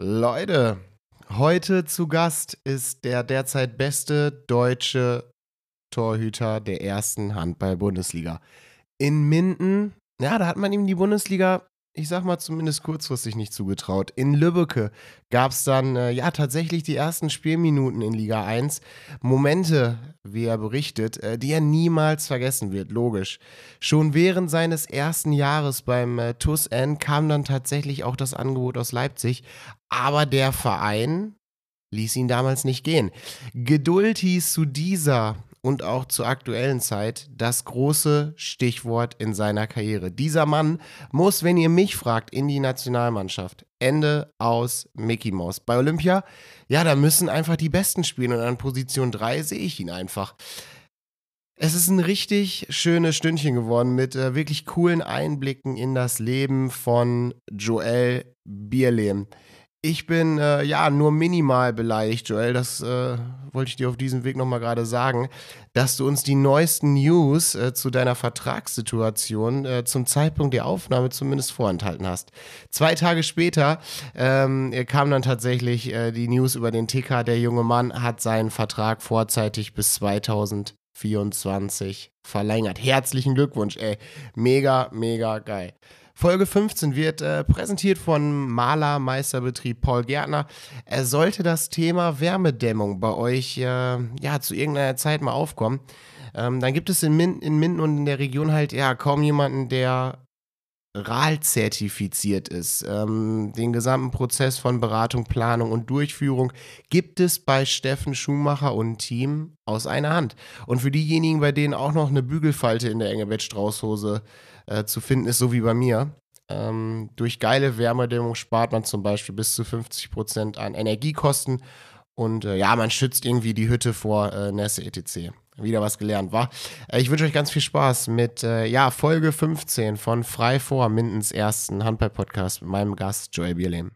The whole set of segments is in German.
Leute, heute zu Gast ist der derzeit beste deutsche Torhüter der ersten Handball-Bundesliga. In Minden, ja, da hat man ihm die Bundesliga, ich sag mal zumindest kurzfristig nicht zugetraut. In Lübbecke gab es dann, äh, ja, tatsächlich die ersten Spielminuten in Liga 1. Momente, wie er berichtet, äh, die er niemals vergessen wird, logisch. Schon während seines ersten Jahres beim äh, TUS N kam dann tatsächlich auch das Angebot aus Leipzig, aber der Verein ließ ihn damals nicht gehen. Geduld hieß zu dieser und auch zur aktuellen Zeit das große Stichwort in seiner Karriere. Dieser Mann muss, wenn ihr mich fragt, in die Nationalmannschaft. Ende aus Mickey Mouse. Bei Olympia, ja, da müssen einfach die Besten spielen und an Position 3 sehe ich ihn einfach. Es ist ein richtig schönes Stündchen geworden mit äh, wirklich coolen Einblicken in das Leben von Joel Bierlehm. Ich bin äh, ja nur minimal beleidigt, Joel. Das äh, wollte ich dir auf diesem Weg nochmal gerade sagen, dass du uns die neuesten News äh, zu deiner Vertragssituation äh, zum Zeitpunkt der Aufnahme zumindest vorenthalten hast. Zwei Tage später ähm, kam dann tatsächlich äh, die News über den Ticker. Der junge Mann hat seinen Vertrag vorzeitig bis 2024 verlängert. Herzlichen Glückwunsch, ey. Mega, mega geil. Folge 15 wird äh, präsentiert von Malermeisterbetrieb Paul Gärtner. Er sollte das Thema Wärmedämmung bei euch äh, ja zu irgendeiner Zeit mal aufkommen. Ähm, dann gibt es in, Min in Minden und in der Region halt ja kaum jemanden, der RAL zertifiziert ist. Ähm, den gesamten Prozess von Beratung, Planung und Durchführung gibt es bei Steffen Schumacher und Team aus einer Hand. Und für diejenigen, bei denen auch noch eine Bügelfalte in der Engelbert-Strauß-Hose äh, zu finden ist, so wie bei mir. Ähm, durch geile Wärmedämmung spart man zum Beispiel bis zu 50 Prozent an Energiekosten und äh, ja, man schützt irgendwie die Hütte vor äh, Nässe etc. Wieder was gelernt, war. Äh, ich wünsche euch ganz viel Spaß mit äh, ja, Folge 15 von Frei vor Mindens ersten Handball-Podcast mit meinem Gast Joel Bierlehm.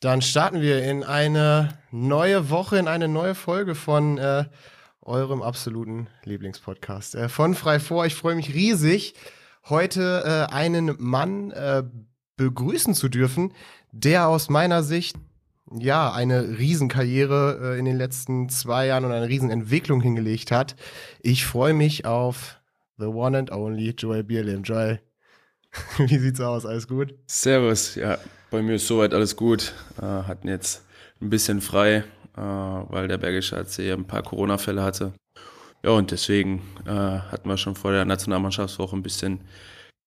Dann starten wir in eine neue Woche, in eine neue Folge von äh, eurem absoluten Lieblingspodcast. Äh, von Frei vor. Ich freue mich riesig, heute äh, einen Mann äh, begrüßen zu dürfen, der aus meiner Sicht ja eine Riesenkarriere äh, in den letzten zwei Jahren und eine Riesenentwicklung hingelegt hat. Ich freue mich auf the one and only Joel Bierlim. Joel, wie sieht's aus? Alles gut? Servus, ja, bei mir ist soweit alles gut. Äh, hatten jetzt ein bisschen frei, äh, weil der Bergische HC ein paar Corona-Fälle hatte. Ja, und deswegen äh, hatten wir schon vor der Nationalmannschaftswoche ein bisschen,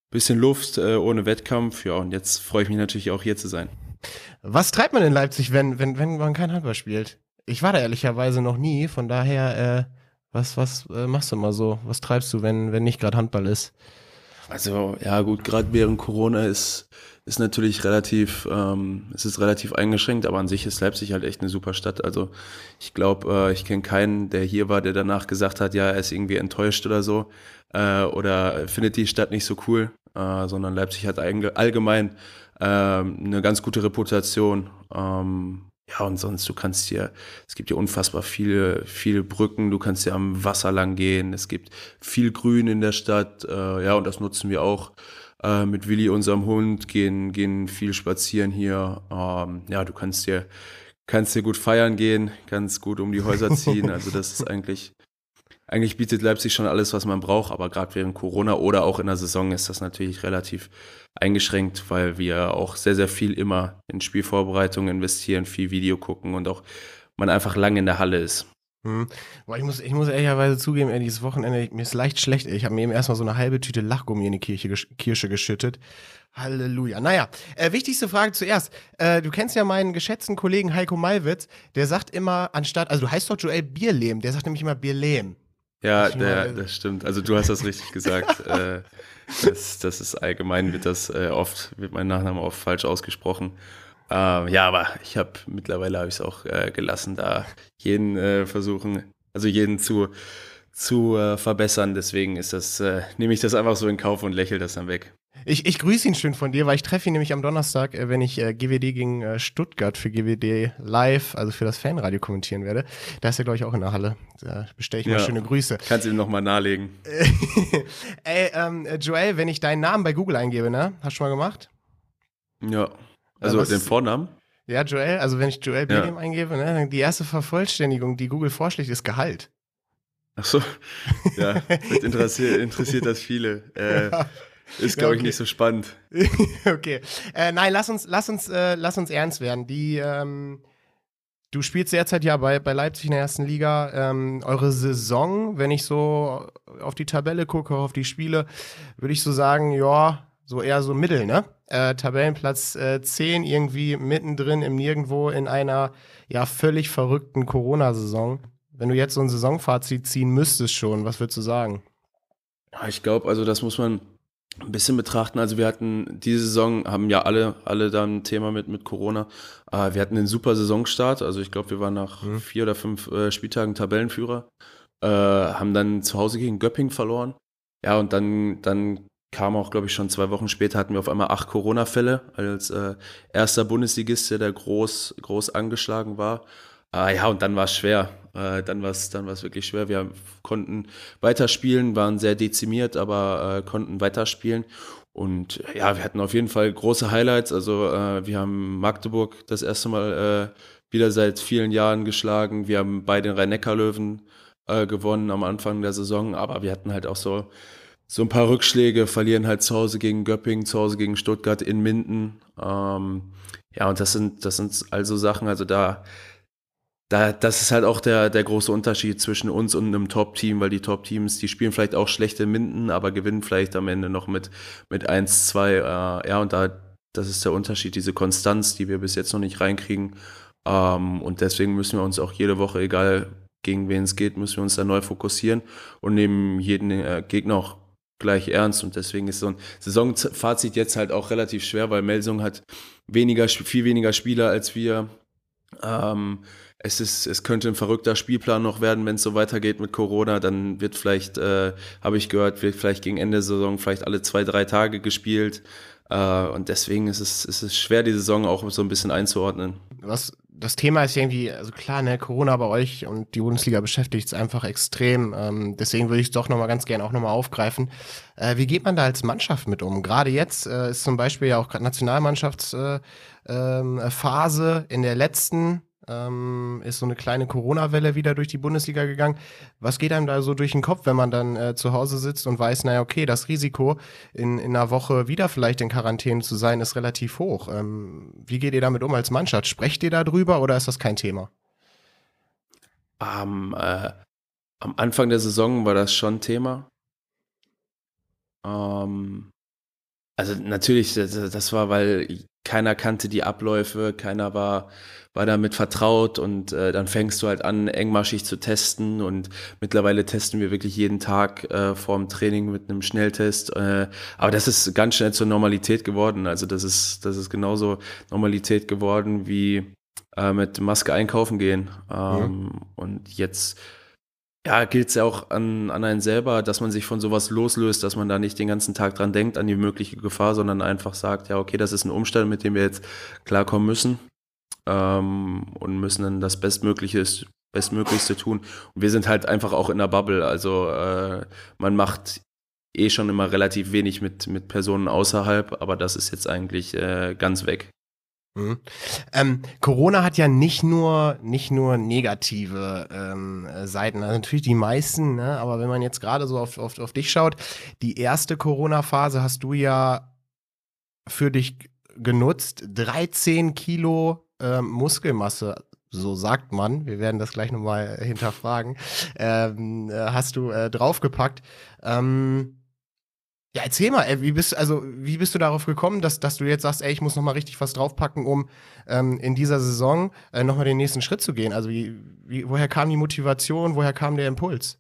bisschen Luft äh, ohne Wettkampf. Ja, und jetzt freue ich mich natürlich auch hier zu sein. Was treibt man in Leipzig, wenn, wenn, wenn man kein Handball spielt? Ich war da ehrlicherweise noch nie, von daher, äh, was, was äh, machst du mal so? Was treibst du, wenn, wenn nicht gerade Handball ist? Also, ja, gut, gerade während Corona ist, ist natürlich relativ, ähm, es ist relativ eingeschränkt, aber an sich ist Leipzig halt echt eine super Stadt. Also ich glaube, äh, ich kenne keinen, der hier war, der danach gesagt hat, ja, er ist irgendwie enttäuscht oder so äh, oder findet die Stadt nicht so cool, äh, sondern Leipzig hat allgemein äh, eine ganz gute Reputation. Ähm, ja, und sonst, du kannst hier, es gibt hier unfassbar viele, viele Brücken, du kannst hier am Wasser lang gehen, es gibt viel Grün in der Stadt, äh, ja, und das nutzen wir auch äh, mit Willi, unserem Hund, gehen, gehen viel spazieren hier. Ähm, ja, du kannst dir, kannst dir gut feiern gehen, kannst gut um die Häuser ziehen. Also das ist eigentlich, eigentlich bietet Leipzig schon alles, was man braucht, aber gerade während Corona oder auch in der Saison ist das natürlich relativ eingeschränkt, weil wir auch sehr, sehr viel immer in Spielvorbereitungen investieren, viel Video gucken und auch man einfach lange in der Halle ist. Hm. Boah, ich muss, ich muss ehrlicherweise zugeben, ey, dieses Wochenende, mir ist leicht schlecht. Ey. Ich habe mir eben erstmal so eine halbe Tüte Lachgummi in die Kirche, Kirsche geschüttet. Halleluja. Naja, äh, wichtigste Frage zuerst. Äh, du kennst ja meinen geschätzten Kollegen Heiko Malwitz, der sagt immer anstatt, also du heißt doch Joel Bierlehm, der sagt nämlich immer Bierlehm. Ja, der, das stimmt. Also du hast das richtig gesagt. äh, das, das ist allgemein, wird das äh, oft, wird mein Nachname oft falsch ausgesprochen. Ähm, ja, aber ich habe mittlerweile habe ich es auch äh, gelassen, da jeden äh, versuchen, also jeden zu zu äh, verbessern. Deswegen ist das, äh, nehme ich das einfach so in Kauf und lächle das dann weg. Ich, ich grüße ihn schön von dir, weil ich treffe ihn nämlich am Donnerstag, äh, wenn ich äh, GWD gegen äh, Stuttgart für GWD live, also für das Fanradio kommentieren werde. Da ist er, glaube ich, auch in der Halle. Da bestelle ich ja. mal schöne Grüße. Kannst du ihm nochmal nahelegen. Ey, ähm, Joel, wenn ich deinen Namen bei Google eingebe, ne? Hast du schon mal gemacht? Ja. Also den Vornamen? Ja, Joel, also wenn ich Joel Begim ja. eingebe, ne, die erste Vervollständigung, die Google vorschlägt, ist Gehalt. Ach so, ja, interessiert, interessiert das viele. Äh, ja. Ist, glaube ja, okay. ich, nicht so spannend. okay. Äh, nein, lass uns, lass uns, äh, lass uns ernst werden. Die, ähm, du spielst derzeit ja bei, bei Leipzig in der ersten Liga. Ähm, eure Saison, wenn ich so auf die Tabelle gucke, auf die Spiele, würde ich so sagen, ja, so eher so Mittel, ne? Äh, Tabellenplatz äh, 10 irgendwie mittendrin im Nirgendwo in einer ja völlig verrückten Corona-Saison. Wenn du jetzt so ein Saisonfazit ziehen müsstest schon, was würdest du sagen? Ja, ich glaube, also das muss man ein bisschen betrachten. Also wir hatten diese Saison, haben ja alle, alle da ein Thema mit, mit Corona. Äh, wir hatten einen super Saisonstart. Also ich glaube, wir waren nach mhm. vier oder fünf äh, Spieltagen Tabellenführer. Äh, haben dann zu Hause gegen Göpping verloren. Ja, und dann, dann kam auch, glaube ich, schon zwei Wochen später hatten wir auf einmal acht Corona-Fälle als äh, erster Bundesligist, der groß, groß angeschlagen war. Äh, ja, und dann war es schwer. Äh, dann war es dann war's wirklich schwer. Wir konnten weiterspielen, waren sehr dezimiert, aber äh, konnten weiterspielen. Und ja, wir hatten auf jeden Fall große Highlights. Also äh, wir haben Magdeburg das erste Mal äh, wieder seit vielen Jahren geschlagen. Wir haben bei den Rhein-Neckar-Löwen äh, gewonnen am Anfang der Saison, aber wir hatten halt auch so so ein paar Rückschläge, verlieren halt zu Hause gegen Göppingen, zu Hause gegen Stuttgart in Minden. Ähm, ja, und das sind, das sind also Sachen, also da, da, das ist halt auch der, der große Unterschied zwischen uns und einem Top-Team, weil die Top-Teams, die spielen vielleicht auch schlechte Minden, aber gewinnen vielleicht am Ende noch mit, mit 1, 2. Äh, ja, und da, das ist der Unterschied, diese Konstanz, die wir bis jetzt noch nicht reinkriegen. Ähm, und deswegen müssen wir uns auch jede Woche, egal gegen wen es geht, müssen wir uns da neu fokussieren und nehmen jeden äh, Gegner auch gleich ernst und deswegen ist so ein Saisonfazit jetzt halt auch relativ schwer, weil Melsung hat weniger, viel weniger Spieler als wir. Ähm, es, ist, es könnte ein verrückter Spielplan noch werden, wenn es so weitergeht mit Corona. Dann wird vielleicht, äh, habe ich gehört, wird vielleicht gegen Ende der Saison vielleicht alle zwei, drei Tage gespielt. Äh, und deswegen ist es, ist es schwer, die Saison auch so ein bisschen einzuordnen. Was das Thema ist irgendwie, also klar, ne, Corona bei euch und die Bundesliga beschäftigt es einfach extrem. Ähm, deswegen würde ich es doch nochmal ganz gerne auch nochmal aufgreifen. Äh, wie geht man da als Mannschaft mit um? Gerade jetzt äh, ist zum Beispiel ja auch Nationalmannschaftsphase äh, ähm, in der letzten ähm, ist so eine kleine Corona-Welle wieder durch die Bundesliga gegangen. Was geht einem da so durch den Kopf, wenn man dann äh, zu Hause sitzt und weiß, naja, okay, das Risiko, in, in einer Woche wieder vielleicht in Quarantäne zu sein, ist relativ hoch. Ähm, wie geht ihr damit um als Mannschaft? Sprecht ihr da drüber oder ist das kein Thema? Um, äh, am Anfang der Saison war das schon Thema. Ähm, also natürlich, das, das war, weil keiner kannte die Abläufe, keiner war war damit vertraut und äh, dann fängst du halt an, engmaschig zu testen und mittlerweile testen wir wirklich jeden Tag äh, vor dem Training mit einem Schnelltest. Äh, aber das ist ganz schnell zur Normalität geworden. Also das ist, das ist genauso Normalität geworden wie äh, mit Maske einkaufen gehen. Ähm, mhm. Und jetzt ja, gilt es ja auch an, an einen selber, dass man sich von sowas loslöst, dass man da nicht den ganzen Tag dran denkt, an die mögliche Gefahr, sondern einfach sagt, ja, okay, das ist ein Umstand, mit dem wir jetzt klarkommen müssen ähm, und müssen dann das Bestmögliche, Bestmöglichste tun. Und wir sind halt einfach auch in der Bubble. Also äh, man macht eh schon immer relativ wenig mit, mit Personen außerhalb, aber das ist jetzt eigentlich äh, ganz weg. Mhm. Ähm, Corona hat ja nicht nur nicht nur negative ähm, Seiten, also natürlich die meisten, ne? aber wenn man jetzt gerade so auf, auf, auf dich schaut, die erste Corona-Phase hast du ja für dich genutzt, 13 Kilo äh, Muskelmasse so sagt man, wir werden das gleich nochmal hinterfragen, ähm, äh, hast du äh, draufgepackt. Ähm, ja, erzähl mal, ey, wie bist, also, wie bist du darauf gekommen, dass, dass du jetzt sagst, ey, ich muss nochmal richtig was draufpacken, um ähm, in dieser Saison äh, nochmal den nächsten Schritt zu gehen? Also, wie, wie, woher kam die Motivation, woher kam der Impuls?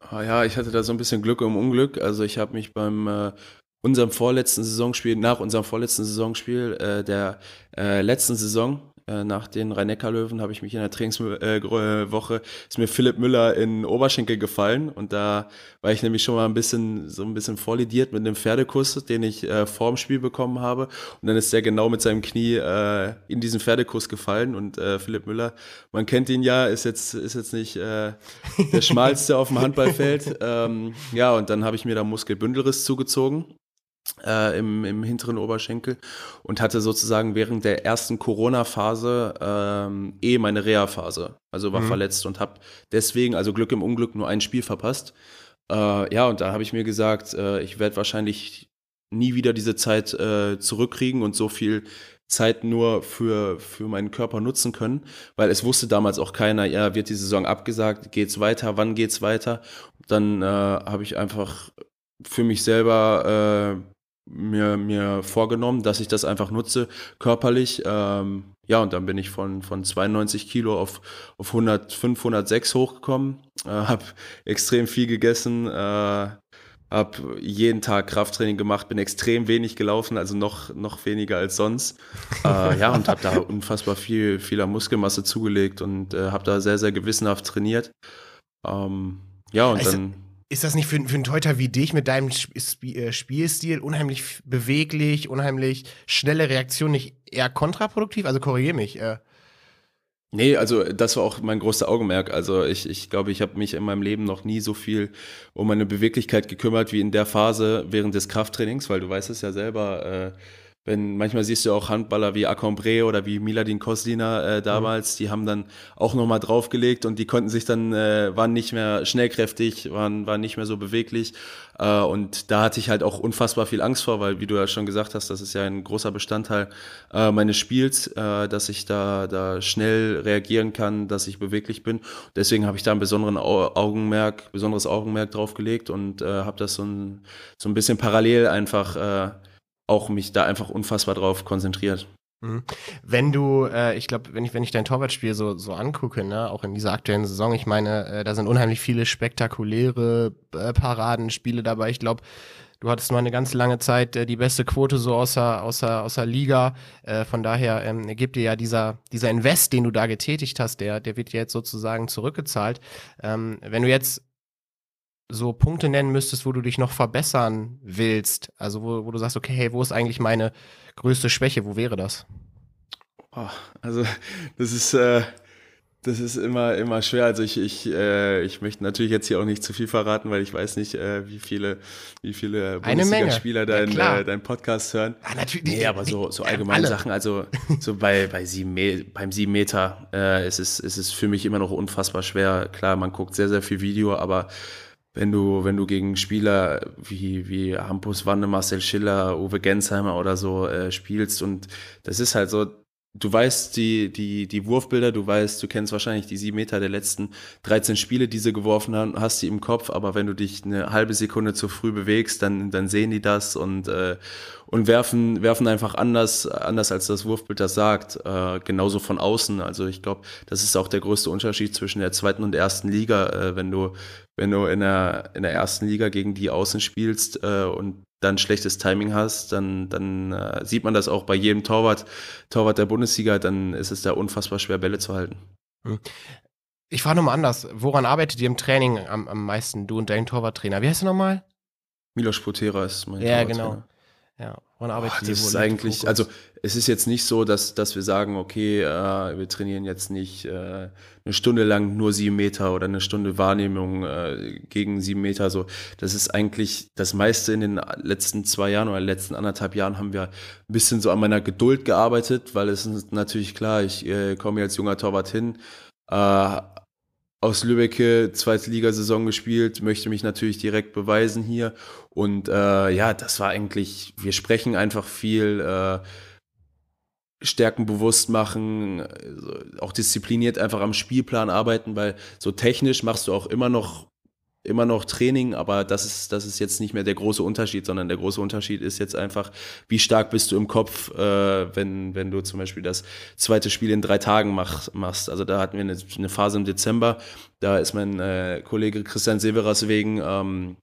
Ah, ja, ich hatte da so ein bisschen Glück im Unglück. Also, ich habe mich beim äh, unserem vorletzten Saisonspiel, nach unserem vorletzten Saisonspiel äh, der äh, letzten Saison, äh, nach den Rhein-Neckar-Löwen, habe ich mich in der Trainingswoche, äh, ist mir Philipp Müller in Oberschenkel gefallen. Und da war ich nämlich schon mal ein bisschen, so ein bisschen vorlidiert mit einem Pferdekuss, den ich äh, vor dem Spiel bekommen habe. Und dann ist der genau mit seinem Knie äh, in diesen Pferdekuss gefallen. Und äh, Philipp Müller, man kennt ihn ja, ist jetzt, ist jetzt nicht äh, der schmalste auf dem Handballfeld, ähm, ja und dann habe ich mir da Muskelbündelriss zugezogen äh, im, im hinteren Oberschenkel und hatte sozusagen während der ersten Corona-Phase ähm, eh meine Reha-Phase. Also war mhm. verletzt und habe deswegen, also Glück im Unglück, nur ein Spiel verpasst. Äh, ja, und da habe ich mir gesagt, äh, ich werde wahrscheinlich nie wieder diese Zeit äh, zurückkriegen und so viel Zeit nur für, für meinen Körper nutzen können, weil es wusste damals auch keiner, ja, wird die Saison abgesagt, geht's weiter, wann geht's weiter? Dann äh, habe ich einfach für mich selber äh, mir, mir vorgenommen, dass ich das einfach nutze, körperlich. Ähm, ja, und dann bin ich von, von 92 Kilo auf, auf 105, 106 hochgekommen, äh, habe extrem viel gegessen, äh, habe jeden Tag Krafttraining gemacht, bin extrem wenig gelaufen, also noch, noch weniger als sonst. äh, ja, und habe da unfassbar viel, vieler Muskelmasse zugelegt und äh, habe da sehr, sehr gewissenhaft trainiert. Ähm, ja, und also, dann ist das nicht für, für einen Teuter wie dich mit deinem äh, Spielstil unheimlich beweglich, unheimlich schnelle Reaktion nicht eher kontraproduktiv? Also korrigiere mich. Äh. Nee, also das war auch mein größter Augenmerk. Also ich, ich glaube, ich habe mich in meinem Leben noch nie so viel um meine Beweglichkeit gekümmert wie in der Phase während des Krafttrainings, weil du weißt es ja selber, äh, wenn manchmal siehst du auch Handballer wie Acombre oder wie Miladin Koslina äh, damals, mhm. die haben dann auch nochmal draufgelegt und die konnten sich dann, äh, waren nicht mehr schnellkräftig, waren, waren nicht mehr so beweglich. Äh, und da hatte ich halt auch unfassbar viel Angst vor, weil wie du ja schon gesagt hast, das ist ja ein großer Bestandteil äh, meines Spiels, äh, dass ich da, da schnell reagieren kann, dass ich beweglich bin. Deswegen habe ich da ein besonderen Augenmerk, besonderes Augenmerk draufgelegt und äh, habe das so ein, so ein bisschen parallel einfach äh, auch mich da einfach unfassbar drauf konzentriert. Mhm. Wenn du, äh, ich glaube, wenn ich, wenn ich dein Torwartspiel so, so angucke, ne, auch in dieser aktuellen Saison, ich meine, äh, da sind unheimlich viele spektakuläre äh, Paradenspiele dabei. Ich glaube, du hattest nur eine ganz lange Zeit äh, die beste Quote so außer, außer, außer Liga. Äh, von daher ähm, gibt dir ja dieser, dieser Invest, den du da getätigt hast, der, der wird dir jetzt sozusagen zurückgezahlt. Ähm, wenn du jetzt so Punkte nennen müsstest, wo du dich noch verbessern willst, also wo, wo du sagst, okay, hey, wo ist eigentlich meine größte Schwäche, wo wäre das? Oh, also das ist, äh, das ist immer, immer schwer. Also ich, ich, äh, ich möchte natürlich jetzt hier auch nicht zu viel verraten, weil ich weiß nicht, äh, wie viele, wie viele Bundesliga-Spieler deinen ja, äh, dein Podcast hören. Ja, natürlich. Nee, aber so, so allgemeine alle. Sachen, also so bei, bei sieben beim sieben Meter äh, ist, es, ist es für mich immer noch unfassbar schwer. Klar, man guckt sehr, sehr viel Video, aber wenn du, wenn du gegen Spieler wie, wie Hampus Wanne, Marcel Schiller, Uwe Gensheimer oder so äh, spielst. Und das ist halt so, du weißt die, die, die Wurfbilder, du weißt, du kennst wahrscheinlich die sieben Meter der letzten 13 Spiele, die sie geworfen haben, hast die im Kopf, aber wenn du dich eine halbe Sekunde zu früh bewegst, dann, dann sehen die das und, äh, und werfen, werfen einfach anders, anders als das Wurfbild das sagt, äh, genauso von außen. Also ich glaube, das ist auch der größte Unterschied zwischen der zweiten und ersten Liga, äh, wenn du, wenn du in der, in der ersten Liga gegen die Außen spielst äh, und dann schlechtes Timing hast, dann, dann äh, sieht man das auch bei jedem Torwart, Torwart der Bundesliga, dann ist es da unfassbar schwer, Bälle zu halten. Hm. Ich frage nochmal anders. Woran arbeitet ihr im Training am, am meisten, du und dein Torwarttrainer? Wie heißt du nochmal? Milos Potera ist mein Ja, genau. Ja, woran arbeitet oh, das ist eigentlich, also es ist jetzt nicht so, dass, dass wir sagen, okay, äh, wir trainieren jetzt nicht äh, eine Stunde lang nur sieben Meter oder eine Stunde Wahrnehmung äh, gegen sieben Meter. So, das ist eigentlich das meiste in den letzten zwei Jahren oder letzten anderthalb Jahren haben wir ein bisschen so an meiner Geduld gearbeitet, weil es ist natürlich klar, ich äh, komme als junger Torwart hin, äh, aus Lübeck zweite Ligasaison gespielt, möchte mich natürlich direkt beweisen hier. Und äh, ja, das war eigentlich, wir sprechen einfach viel, äh, Stärken bewusst machen, auch diszipliniert einfach am Spielplan arbeiten, weil so technisch machst du auch immer noch immer noch Training, aber das ist, das ist jetzt nicht mehr der große Unterschied, sondern der große Unterschied ist jetzt einfach, wie stark bist du im Kopf, äh, wenn, wenn du zum Beispiel das zweite Spiel in drei Tagen mach, machst. Also da hatten wir eine, eine Phase im Dezember, da ist mein äh, Kollege Christian Severas wegen ähm,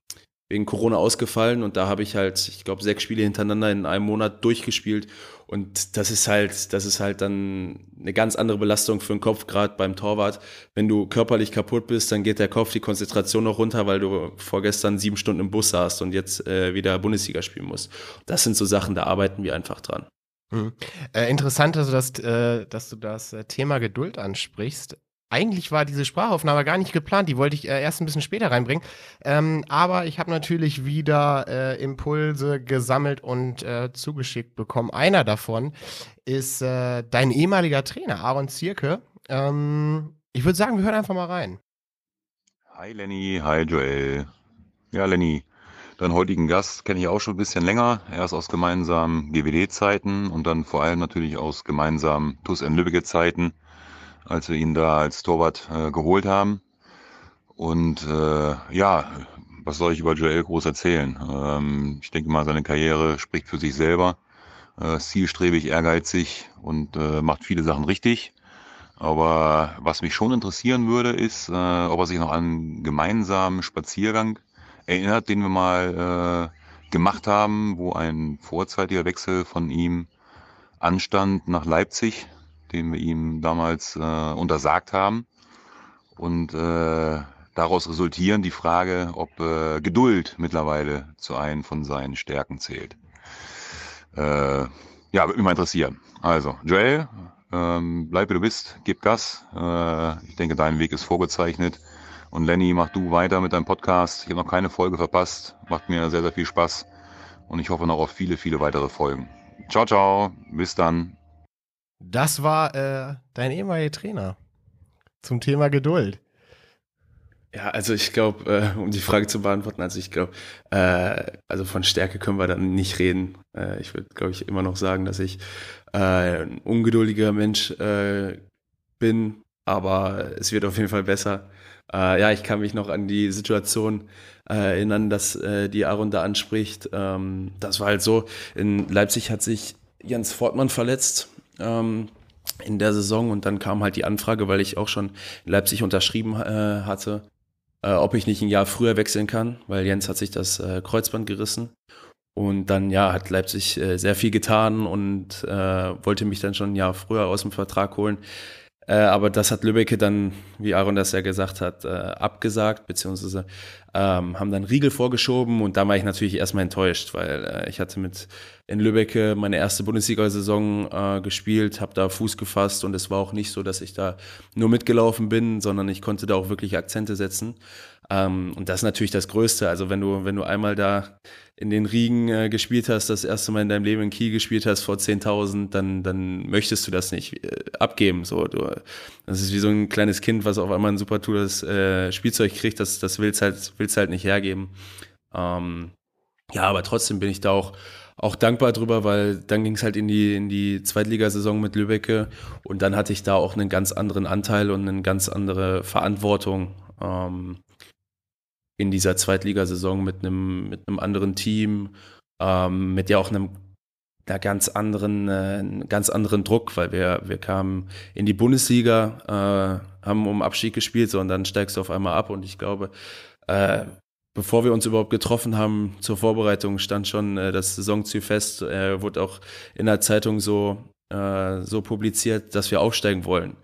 wegen Corona ausgefallen und da habe ich halt, ich glaube, sechs Spiele hintereinander in einem Monat durchgespielt und das ist halt, das ist halt dann eine ganz andere Belastung für den Kopf, gerade beim Torwart. Wenn du körperlich kaputt bist, dann geht der Kopf die Konzentration noch runter, weil du vorgestern sieben Stunden im Bus saßt und jetzt äh, wieder Bundesliga spielen musst. Das sind so Sachen, da arbeiten wir einfach dran. Mhm. Äh, interessant, also dass, äh, dass du das äh, Thema Geduld ansprichst. Eigentlich war diese Sprachaufnahme gar nicht geplant, die wollte ich äh, erst ein bisschen später reinbringen. Ähm, aber ich habe natürlich wieder äh, Impulse gesammelt und äh, zugeschickt bekommen. Einer davon ist äh, dein ehemaliger Trainer, Aaron Zierke. Ähm, ich würde sagen, wir hören einfach mal rein. Hi Lenny, hi Joel. Ja, Lenny, deinen heutigen Gast kenne ich auch schon ein bisschen länger. Erst aus gemeinsamen GWD-Zeiten und dann vor allem natürlich aus gemeinsamen TUS in Lübbecke-Zeiten als wir ihn da als Torwart äh, geholt haben. Und äh, ja, was soll ich über Joel groß erzählen? Ähm, ich denke mal, seine Karriere spricht für sich selber. Äh, zielstrebig, ehrgeizig und äh, macht viele Sachen richtig. Aber was mich schon interessieren würde, ist, äh, ob er sich noch an einen gemeinsamen Spaziergang erinnert, den wir mal äh, gemacht haben, wo ein vorzeitiger Wechsel von ihm anstand nach Leipzig den wir ihm damals äh, untersagt haben. Und äh, daraus resultieren die Frage, ob äh, Geduld mittlerweile zu einem von seinen Stärken zählt. Äh, ja, würde mich mal interessieren. Also, Joel, ähm, bleib wie du bist, gib Gas. Äh, ich denke, dein Weg ist vorgezeichnet. Und Lenny, mach du weiter mit deinem Podcast. Ich habe noch keine Folge verpasst. Macht mir sehr, sehr viel Spaß. Und ich hoffe noch auf viele, viele weitere Folgen. Ciao, ciao. Bis dann. Das war äh, dein ehemaliger Trainer zum Thema Geduld. Ja, also ich glaube, äh, um die Frage zu beantworten, also ich glaube, äh, also von Stärke können wir dann nicht reden. Äh, ich würde, glaube ich, immer noch sagen, dass ich äh, ein ungeduldiger Mensch äh, bin, aber es wird auf jeden Fall besser. Äh, ja, ich kann mich noch an die Situation erinnern, dass die Aaron da anspricht. Ähm, das war halt so, in Leipzig hat sich Jens Fortmann verletzt ähm, in der Saison und dann kam halt die Anfrage, weil ich auch schon in Leipzig unterschrieben äh, hatte, äh, ob ich nicht ein Jahr früher wechseln kann, weil Jens hat sich das äh, Kreuzband gerissen. Und dann, ja, hat Leipzig äh, sehr viel getan und äh, wollte mich dann schon ein Jahr früher aus dem Vertrag holen. Äh, aber das hat Lübbecke dann, wie Aaron das ja gesagt hat, äh, abgesagt, beziehungsweise ähm, haben dann Riegel vorgeschoben und da war ich natürlich erstmal enttäuscht, weil äh, ich hatte mit in Lübbecke meine erste Bundesliga-Saison äh, gespielt, habe da Fuß gefasst und es war auch nicht so, dass ich da nur mitgelaufen bin, sondern ich konnte da auch wirklich Akzente setzen. Ähm, und das ist natürlich das Größte. Also wenn du, wenn du einmal da in den Riegen äh, gespielt hast, das erste Mal in deinem Leben in Kiel gespielt hast vor 10.000, dann, dann möchtest du das nicht äh, abgeben. So, du, das ist wie so ein kleines Kind, was auf einmal ein super tolles äh, Spielzeug kriegt, das, das willst halt, willst halt nicht hergeben. Ähm, ja, aber trotzdem bin ich da auch, auch dankbar drüber, weil dann ging es halt in die, in die Zweitligasaison mit Lübecke und dann hatte ich da auch einen ganz anderen Anteil und eine ganz andere Verantwortung. Ähm, in dieser Zweitligasaison mit einem, mit einem anderen Team, ähm, mit ja auch einem einer ganz anderen, äh, ganz anderen Druck, weil wir, wir kamen in die Bundesliga, äh, haben um Abstieg gespielt, so und dann steigst du auf einmal ab und ich glaube, äh, bevor wir uns überhaupt getroffen haben zur Vorbereitung, stand schon äh, das Saisonziel fest, äh, wurde auch in der Zeitung so, äh, so publiziert, dass wir aufsteigen wollen.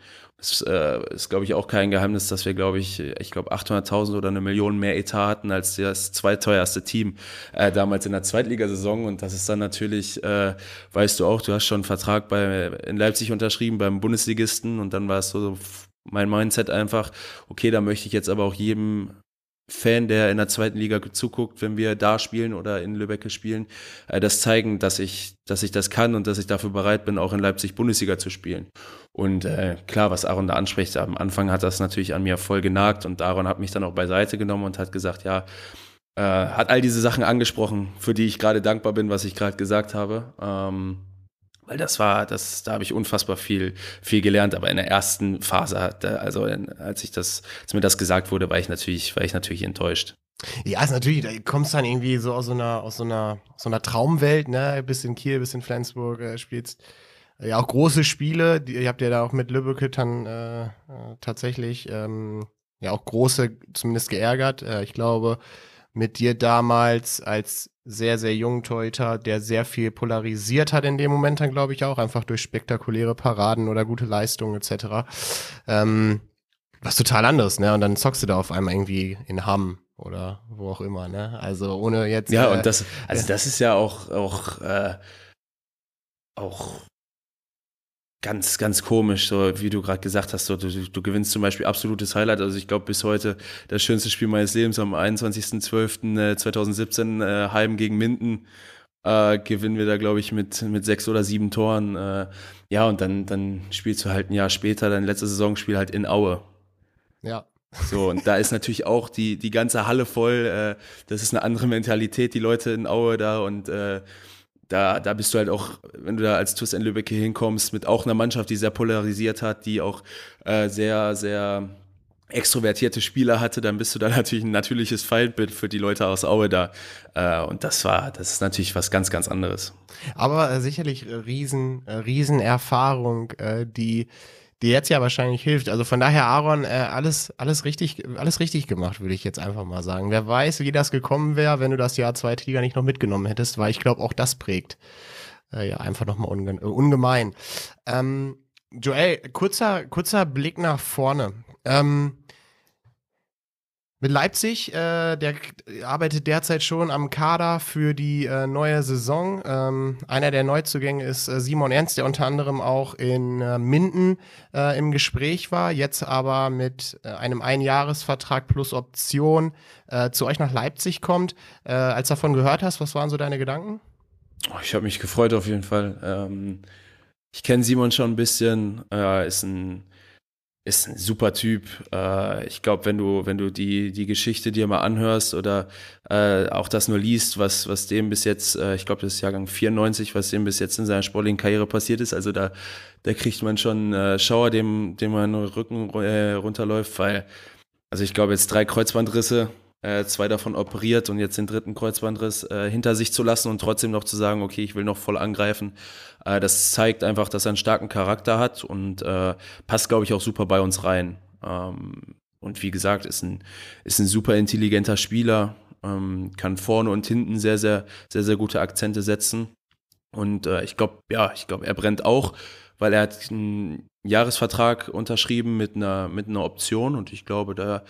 Es äh, ist, glaube ich, auch kein Geheimnis, dass wir, glaube ich, ich glaube 800.000 oder eine Million mehr Etat hatten als das zweiteuerste Team äh, damals in der Zweitligasaison. Und das ist dann natürlich, äh, weißt du auch, du hast schon einen Vertrag bei, in Leipzig unterschrieben beim Bundesligisten und dann war es so mein Mindset einfach, okay, da möchte ich jetzt aber auch jedem Fan, der in der zweiten Liga zuguckt, wenn wir da spielen oder in Lübeck spielen, äh, das zeigen, dass ich, dass ich das kann und dass ich dafür bereit bin, auch in Leipzig Bundesliga zu spielen. Und äh, klar, was Aaron da anspricht, am Anfang hat das natürlich an mir voll genagt und Aaron hat mich dann auch beiseite genommen und hat gesagt, ja, äh, hat all diese Sachen angesprochen, für die ich gerade dankbar bin, was ich gerade gesagt habe. Ähm, weil das war, das, da habe ich unfassbar viel, viel gelernt. Aber in der ersten Phase, also als ich das, als mir das gesagt wurde, war ich natürlich, war ich natürlich enttäuscht. Ja, ist natürlich, da kommst dann irgendwie so aus so einer, aus so einer, aus so einer Traumwelt, ne? Bis in Kiel, bis in Flensburg äh, spielst. Ja, auch große Spiele. Die, ihr habt ja da auch mit Lübeck dann äh, äh, tatsächlich ähm, ja auch große zumindest geärgert. Äh, ich glaube, mit dir damals als sehr, sehr jungen Torhüter, der sehr viel polarisiert hat in dem Moment dann, glaube ich, auch, einfach durch spektakuläre Paraden oder gute Leistungen etc. Ähm, was total anderes, ne? Und dann zockst du da auf einmal irgendwie in Hamm oder wo auch immer, ne? Also ohne jetzt. Ja, äh, und das, also das ist ja auch, auch, äh, auch ganz, ganz komisch, so wie du gerade gesagt hast, so, du, du gewinnst zum Beispiel absolutes Highlight. Also ich glaube bis heute das schönste Spiel meines Lebens am 21.12.2017 äh, heim gegen Minden. Äh, gewinnen wir da, glaube ich, mit, mit sechs oder sieben Toren. Äh, ja, und dann, dann spielst du halt ein Jahr später dein letztes Saisonspiel halt in Aue. Ja. So, und da ist natürlich auch die, die ganze Halle voll. Äh, das ist eine andere Mentalität, die Leute in Aue da und äh, da, da bist du halt auch, wenn du da als TuS in Lübeck hinkommst, mit auch einer Mannschaft, die sehr polarisiert hat, die auch äh, sehr, sehr extrovertierte Spieler hatte, dann bist du da natürlich ein natürliches Feindbild für die Leute aus Aue da. Äh, und das war, das ist natürlich was ganz, ganz anderes. Aber äh, sicherlich äh, riesen, äh, Riesenerfahrung, äh, die die jetzt ja wahrscheinlich hilft. Also von daher, Aaron, äh, alles, alles, richtig, alles richtig gemacht, würde ich jetzt einfach mal sagen. Wer weiß, wie das gekommen wäre, wenn du das Jahr zweite Liga nicht noch mitgenommen hättest, weil ich glaube, auch das prägt äh, ja einfach nochmal unge äh, ungemein. Ähm, Joel, kurzer, kurzer Blick nach vorne. Ähm, mit Leipzig, äh, der arbeitet derzeit schon am Kader für die äh, neue Saison. Ähm, einer der Neuzugänge ist äh, Simon Ernst, der unter anderem auch in äh, Minden äh, im Gespräch war, jetzt aber mit äh, einem Einjahresvertrag plus Option zu euch nach Leipzig kommt. als du davon gehört hast, was waren so deine Gedanken? Oh, ich habe mich gefreut auf jeden Fall. Ähm, ich kenne Simon schon ein bisschen, ist ein ist ein super Typ. Äh, ich glaube, wenn du, wenn du die, die Geschichte dir mal anhörst oder äh, auch das nur liest, was, was dem bis jetzt, äh, ich glaube, das ist Jahrgang 94, was dem bis jetzt in seiner sportlichen Karriere passiert ist, also da, da kriegt man schon äh, Schauer, dem, dem man den Rücken äh, runterläuft, weil, also ich glaube, jetzt drei Kreuzbandrisse, äh, zwei davon operiert und jetzt den dritten Kreuzbandriss äh, hinter sich zu lassen und trotzdem noch zu sagen, okay, ich will noch voll angreifen. Äh, das zeigt einfach, dass er einen starken Charakter hat und äh, passt, glaube ich, auch super bei uns rein. Ähm, und wie gesagt, ist ein, ist ein super intelligenter Spieler, ähm, kann vorne und hinten sehr, sehr, sehr, sehr gute Akzente setzen. Und äh, ich glaube, ja, ich glaube, er brennt auch, weil er hat einen Jahresvertrag unterschrieben mit einer, mit einer Option und ich glaube, da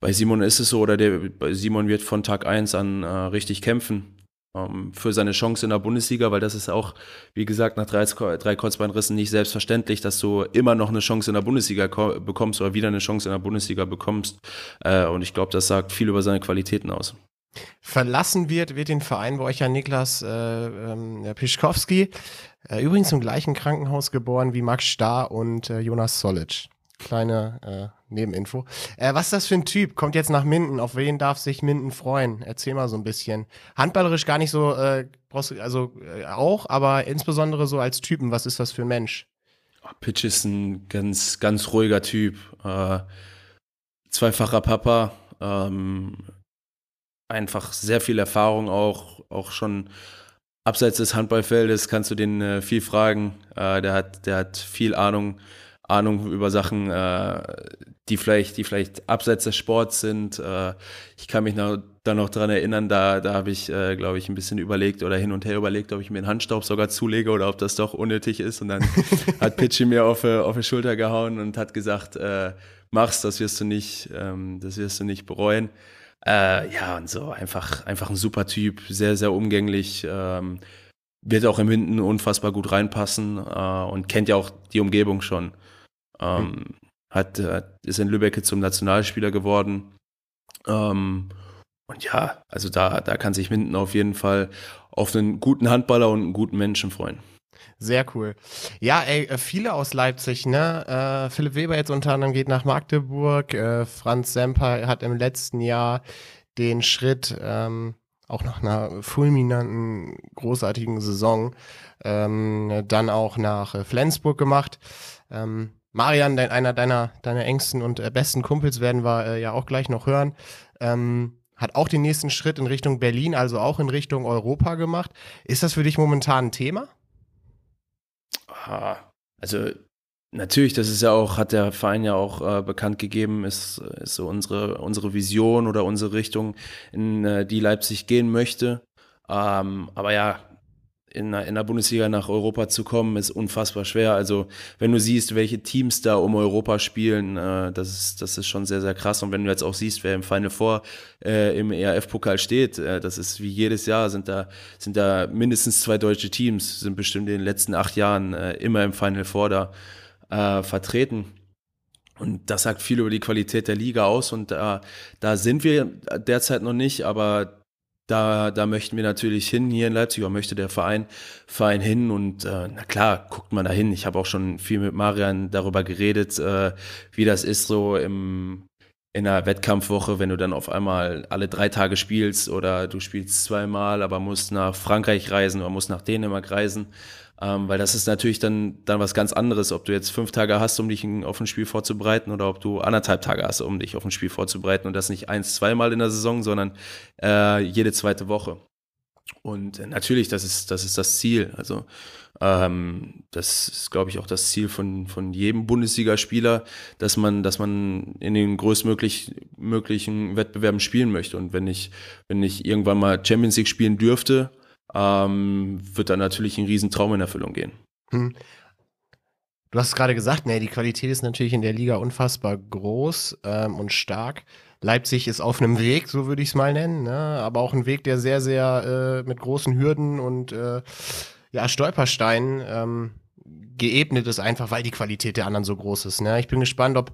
bei Simon ist es so, oder der, Simon wird von Tag 1 an äh, richtig kämpfen ähm, für seine Chance in der Bundesliga, weil das ist auch, wie gesagt, nach drei, drei Kreuzbeinrissen nicht selbstverständlich, dass du immer noch eine Chance in der Bundesliga bekommst oder wieder eine Chance in der Bundesliga bekommst. Äh, und ich glaube, das sagt viel über seine Qualitäten aus. Verlassen wird, wird den Verein bei euch ja Niklas äh, äh, Pischkowski, äh, übrigens im gleichen Krankenhaus geboren wie Max Starr und äh, Jonas Solic. Kleine äh, Nebeninfo. Äh, was ist das für ein Typ? Kommt jetzt nach Minden. Auf wen darf sich Minden freuen? Erzähl mal so ein bisschen. Handballerisch gar nicht so, äh, also äh, auch, aber insbesondere so als Typen. Was ist das für ein Mensch? Oh, Pitch ist ein ganz, ganz ruhiger Typ. Äh, zweifacher Papa. Ähm, einfach sehr viel Erfahrung auch, auch schon abseits des Handballfeldes kannst du den äh, viel fragen. Äh, der, hat, der hat viel Ahnung Ahnung über Sachen, äh, die vielleicht, die vielleicht abseits des Sports sind. Äh, ich kann mich noch, da noch dran erinnern, da, da habe ich, äh, glaube ich, ein bisschen überlegt oder hin und her überlegt, ob ich mir einen Handstaub sogar zulege oder ob das doch unnötig ist. Und dann hat Pitchy mir auf, auf die Schulter gehauen und hat gesagt, äh, mach's, das wirst du nicht, ähm, das wirst du nicht bereuen. Äh, ja, und so einfach, einfach ein super Typ, sehr, sehr umgänglich. Ähm, wird auch im Hinten unfassbar gut reinpassen äh, und kennt ja auch die Umgebung schon. Ähm, mhm. hat, hat, ist in Lübeck zum Nationalspieler geworden. Ähm, und ja, also da, da kann sich Minden auf jeden Fall auf einen guten Handballer und einen guten Menschen freuen. Sehr cool. Ja, ey, äh, viele aus Leipzig, ne? Äh, Philipp Weber jetzt unter anderem geht nach Magdeburg. Äh, Franz Semper hat im letzten Jahr den Schritt, ähm, auch nach einer fulminanten, großartigen Saison, ähm, dann auch nach äh, Flensburg gemacht. Ähm, Marian, dein, einer deiner, deiner engsten und äh, besten Kumpels, werden wir äh, ja auch gleich noch hören, ähm, hat auch den nächsten Schritt in Richtung Berlin, also auch in Richtung Europa gemacht. Ist das für dich momentan ein Thema? Also natürlich, das ist ja auch, hat der Verein ja auch äh, bekannt gegeben, ist, ist so unsere, unsere Vision oder unsere Richtung, in äh, die Leipzig gehen möchte. Ähm, aber ja, in, in der Bundesliga nach Europa zu kommen, ist unfassbar schwer. Also wenn du siehst, welche Teams da um Europa spielen, äh, das, ist, das ist schon sehr, sehr krass. Und wenn du jetzt auch siehst, wer im Final Four äh, im ERF-Pokal steht, äh, das ist wie jedes Jahr, sind da, sind da mindestens zwei deutsche Teams, sind bestimmt in den letzten acht Jahren äh, immer im Final Four da äh, vertreten. Und das sagt viel über die Qualität der Liga aus. Und da, da sind wir derzeit noch nicht, aber da, da möchten wir natürlich hin hier in Leipzig, oder möchte der Verein, Verein hin. Und äh, na klar, guckt man da hin. Ich habe auch schon viel mit Marian darüber geredet, äh, wie das ist so im, in einer Wettkampfwoche, wenn du dann auf einmal alle drei Tage spielst oder du spielst zweimal, aber musst nach Frankreich reisen oder musst nach Dänemark reisen. Ähm, weil das ist natürlich dann, dann was ganz anderes, ob du jetzt fünf Tage hast, um dich auf ein Spiel vorzubereiten oder ob du anderthalb Tage hast, um dich auf ein Spiel vorzubereiten und das nicht eins, zweimal in der Saison, sondern äh, jede zweite Woche. Und natürlich, das ist, das ist das Ziel. Also ähm, das ist, glaube ich, auch das Ziel von, von jedem Bundesligaspieler, dass man, dass man in den größtmöglichen Wettbewerben spielen möchte. Und wenn ich, wenn ich irgendwann mal Champions League spielen dürfte, ähm, wird dann natürlich ein Riesentraum in Erfüllung gehen. Hm. Du hast gerade gesagt, nee, die Qualität ist natürlich in der Liga unfassbar groß ähm, und stark. Leipzig ist auf einem Weg, so würde ich es mal nennen, ne? aber auch ein Weg, der sehr, sehr äh, mit großen Hürden und äh, ja, Stolpersteinen ähm, geebnet ist, einfach weil die Qualität der anderen so groß ist. Ne? Ich bin gespannt, ob,